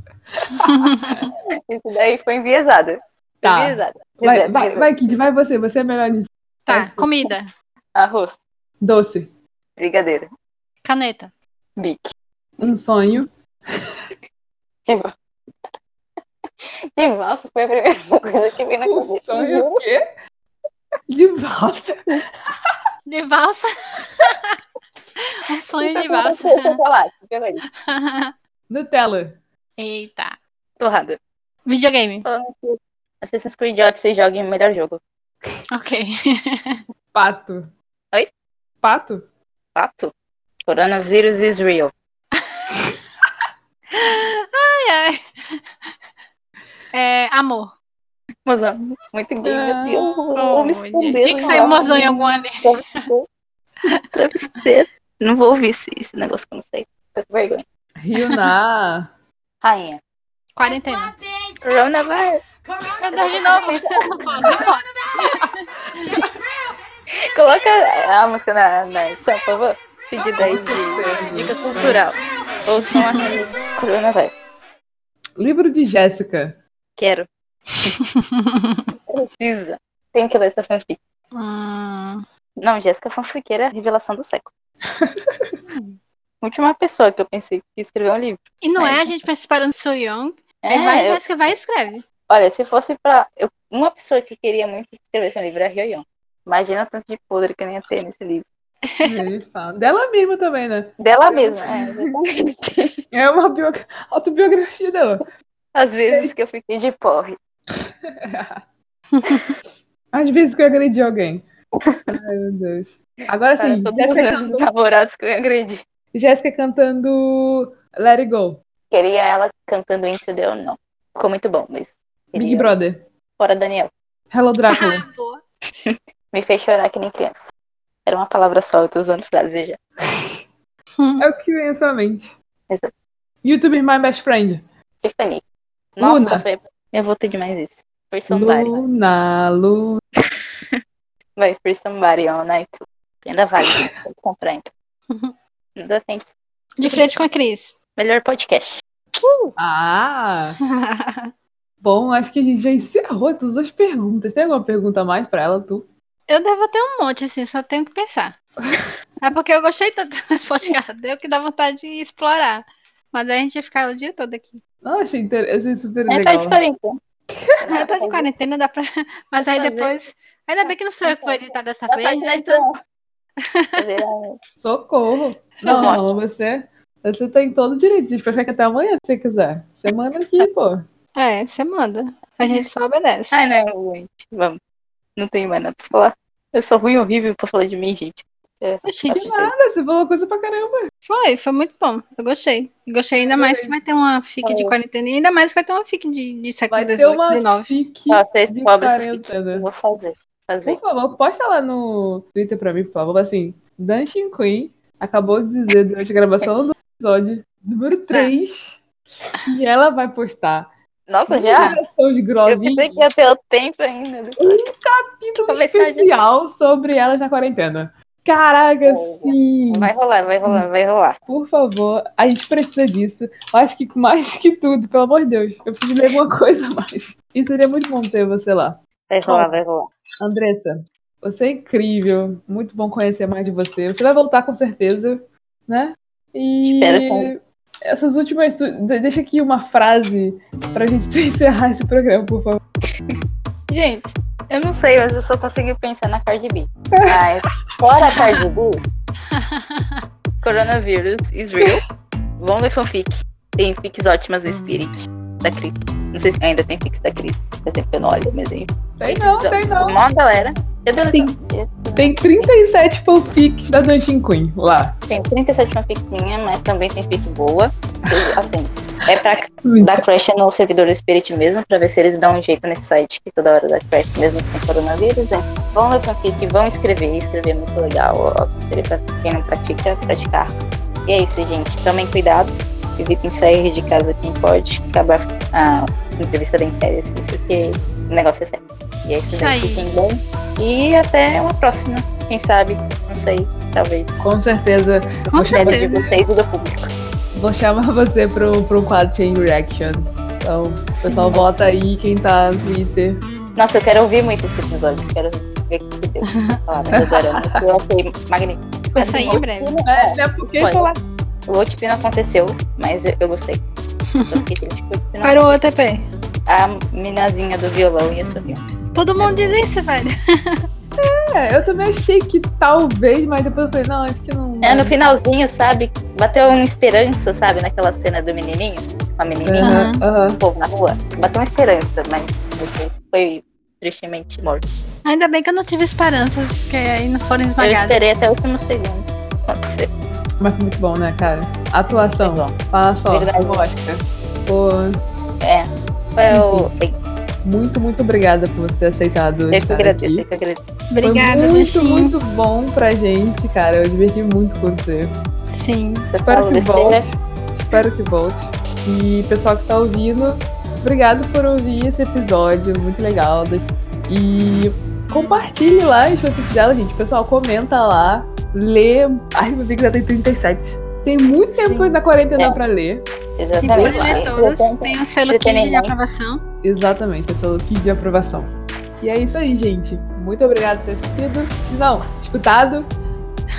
Isso daí foi enviesado. Foi Tá. enviesado. Vai, vai, vai, Kid, vai você. Você é melhor nisso. Tá, Essa. comida. Arroz, Doce. brigadeiro, Caneta. bique. Um sonho. De val- De valsa foi a primeira coisa que veio na Um cabeça. sonho juro. o quê? De valsa. De valsa. um sonho de valsa. Chocolate, chocolate. Nutella. Eita. Torrada. Videogame. Que Assassin's Creed Odyssey joga em melhor jogo. Ok. Pato. Oi? Pato? Fato. Coronavírus is real. Ai, ai. É, amor. Mozão, muito gay, meu Deus. Oh, Vou me esconder. Tinha que sair mozão em algum ali. Travesseiro. Não vou ouvir esse, esse negócio que eu não sei. Tô com vergonha. Rainha. Quarentena. Coronavirus. Deus, de novo. Não pode, não pode. Coloca a música na, na edição, por favor. Pedido aí de dica cultural. Ouçam a Coronavirus. Livro de Jéssica. Quero. Precisa. Tenho que ler essa fanfic. Hum, Não, Jéssica fanfiqueira é a revelação do século. Última pessoa que eu pensei que escreveu um livro. E não é Mas- a gente participando do So Young. É, Aí vai, eu- vai e escreve. olha, se fosse pra. eu- uma pessoa que queria muito que escrevesse um livro é a Ryoyon. Imagina o tanto de podre que nem ia ter nesse livro. Ele fala. Dela mesma também, né? Dela mesma, é, exatamente. É uma bio- autobiografia dela. Às vezes que eu fiquei de porre. Às vezes que eu agredi alguém. Ai, meu Deus. Agora sim, todos os meus namorados que eu agredi. Jéssica cantando Let It Go. Queria ela cantando Into the Unknown. Ficou muito bom, mas. Big queria Brother. Fora Daniel. Hello Drácula. Ah. Me fez chorar que nem criança. Era uma palavra só, eu tô usando frase já. É o que vem à sua mente. Exato. YouTuber My Best Friend. Tiffany. Nossa, Luna. foi... eu vou ter demais isso. For somebody. Luna, Luna. Vai, For somebody on night. Ainda vale. Pode comprar então. Ainda tem. De frente com a Cris. Melhor podcast. Ah, bom, acho que a gente já encerrou todas as perguntas. Tem alguma pergunta a mais pra ela, tu? Eu devo ter um monte, assim, só tenho que pensar. É porque eu gostei tanto desse podcast, deu que dá vontade de explorar. Mas aí a gente ia ficar o dia todo aqui. Não, achei, inter... achei super É, tá legal. de quarentena. É, tá de quarentena, dá pra. Mas aí depois. Ainda bem que não sou eu que vou editar dessa vez, né? edição. Fazer a- Socorro. Não, não, você, você tem todo o direito de ficar até amanhã, se você quiser. Semana aqui, pô. É, você manda. A gente só obedece. Ai, não, gente. Vamos. Não tenho mais nada pra falar. Eu sou ruim horrível pra falar de mim, gente. É, Oxi, assim, Nada, você falou coisa pra caramba. foi, foi muito bom. Eu gostei. Gostei ainda mais que vai ter uma fic de É. quarentena e ainda mais que vai ter uma fic de, de século Vai ter uma XVIII, XIX. fic Nossa, esse de pobre quarentena. vou fazer. fazer. Por favor, posta lá no Twitter pra mim, por favor. Assim, Dancing Queen acabou de dizer durante a gravação do episódio número 3 que ela vai postar Nossa, já? de Eu pensei que ia ter o tempo ainda. um capítulo Começar de- especial sobre elas na quarentena. Caraca, sim! Vai rolar, vai rolar, vai rolar. Por favor, a gente precisa disso. Eu Acho que mais que tudo, pelo amor de Deus. Eu preciso ler alguma coisa a mais. E seria muito bom ter você lá. Vai rolar, vai rolar. Andressa, você é incrível. Muito bom conhecer mais de você. Você vai voltar com certeza, né? E Espero essas últimas. Deixa aqui uma frase pra gente encerrar esse programa, por favor. Gente, eu não sei, mas eu só consigo pensar na Cardi B. Mas, fora a Cardi B, coronavírus is real. Vão ler fanfic. Tem fics ótimas do Spirit, da Cris. Não sei se ainda tem fics da Cris. Faz tempo que eu não olho, mas aí. Tem não, tem não. Mó galera. Eu Tem. Tem 37 fanfics da Dancing Queen lá. Tem 37 fanfics minha, mas também tem fic boa. Eu, assim, é pra dar crash no servidor do Spirit mesmo, pra ver se eles dão um jeito nesse site que toda hora dá crash, mesmo sem coronavírus. Né? Vão ler fanfic, vão escrever, escrever é muito legal. ó, Seria pra quem não pratica, praticar. E é isso, gente. Tomem cuidado. Evitem sair de casa quem pode. Acabar a entrevista bem séria, assim, porque o negócio é sério. E é isso, aí. Fiquem bem. E até uma próxima. Quem sabe? Não sei. Talvez. Com certeza. Com Vou chamar, Espero de certeza. vocês e do público. vou chamar você pro, pro quadro Chain Reaction. Então, o pessoal vota aí quem tá no Twitter. Nossa, eu quero ouvir muito esse episódio. Quero ver o que vocês falaram do Dorama, eu achei magnífico. Vai sair Assim, em breve. É, né? Porque falar. O outro não aconteceu, mas eu, eu gostei. Só fiquei triste que o outro não Qual era o. OTP? A minazinha do violão ia sorrir. Todo mundo diz isso, velho. É, eu também achei que talvez, mas depois eu falei, não, acho que não. É, no finalzinho, sabe? Bateu uma esperança, sabe? Naquela cena do menininho, com a menininha, Aham, aham. o povo na rua. Bateu uma esperança, mas foi tristemente morto. Ainda bem que eu não tive esperanças, que aí não foram Eu esmagadas. esperei até o último segundo. Aconteceu. Mas foi muito bom, né, cara? Atuação. Fala só, Verdade. Oscar. Pô, É. Foi o. Muito, muito obrigada por você ter aceitado eu que agradeço, eu que agradeço. Obrigada, Foi muito, muito bom pra gente, cara. Eu diverti muito com você. Sim. Você Espero que besteira. volte. Espero que volte. E pessoal que tá ouvindo, obrigado por ouvir esse episódio, muito legal. E compartilhe lá as fanfics dela, gente. Pessoal, comenta lá, meu amigo já tem 37. Tem muito tempo Sim. na quarentena É. pra ler. Exatamente. pode ler todas. Tem um selo kit de aprovação. Exatamente, é o kit de aprovação. E é isso aí, gente. Muito obrigado por ter assistido. Não, escutado.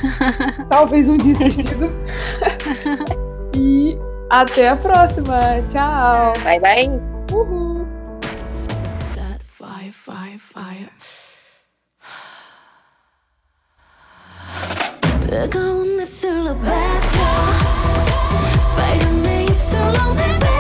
Talvez um dia assistido. e até a próxima. Tchau. Bye, bye. Uhul. Set fire, fire, fire. 뜨거운 입술로 뱉어 빨간 내 입술로 내뱉어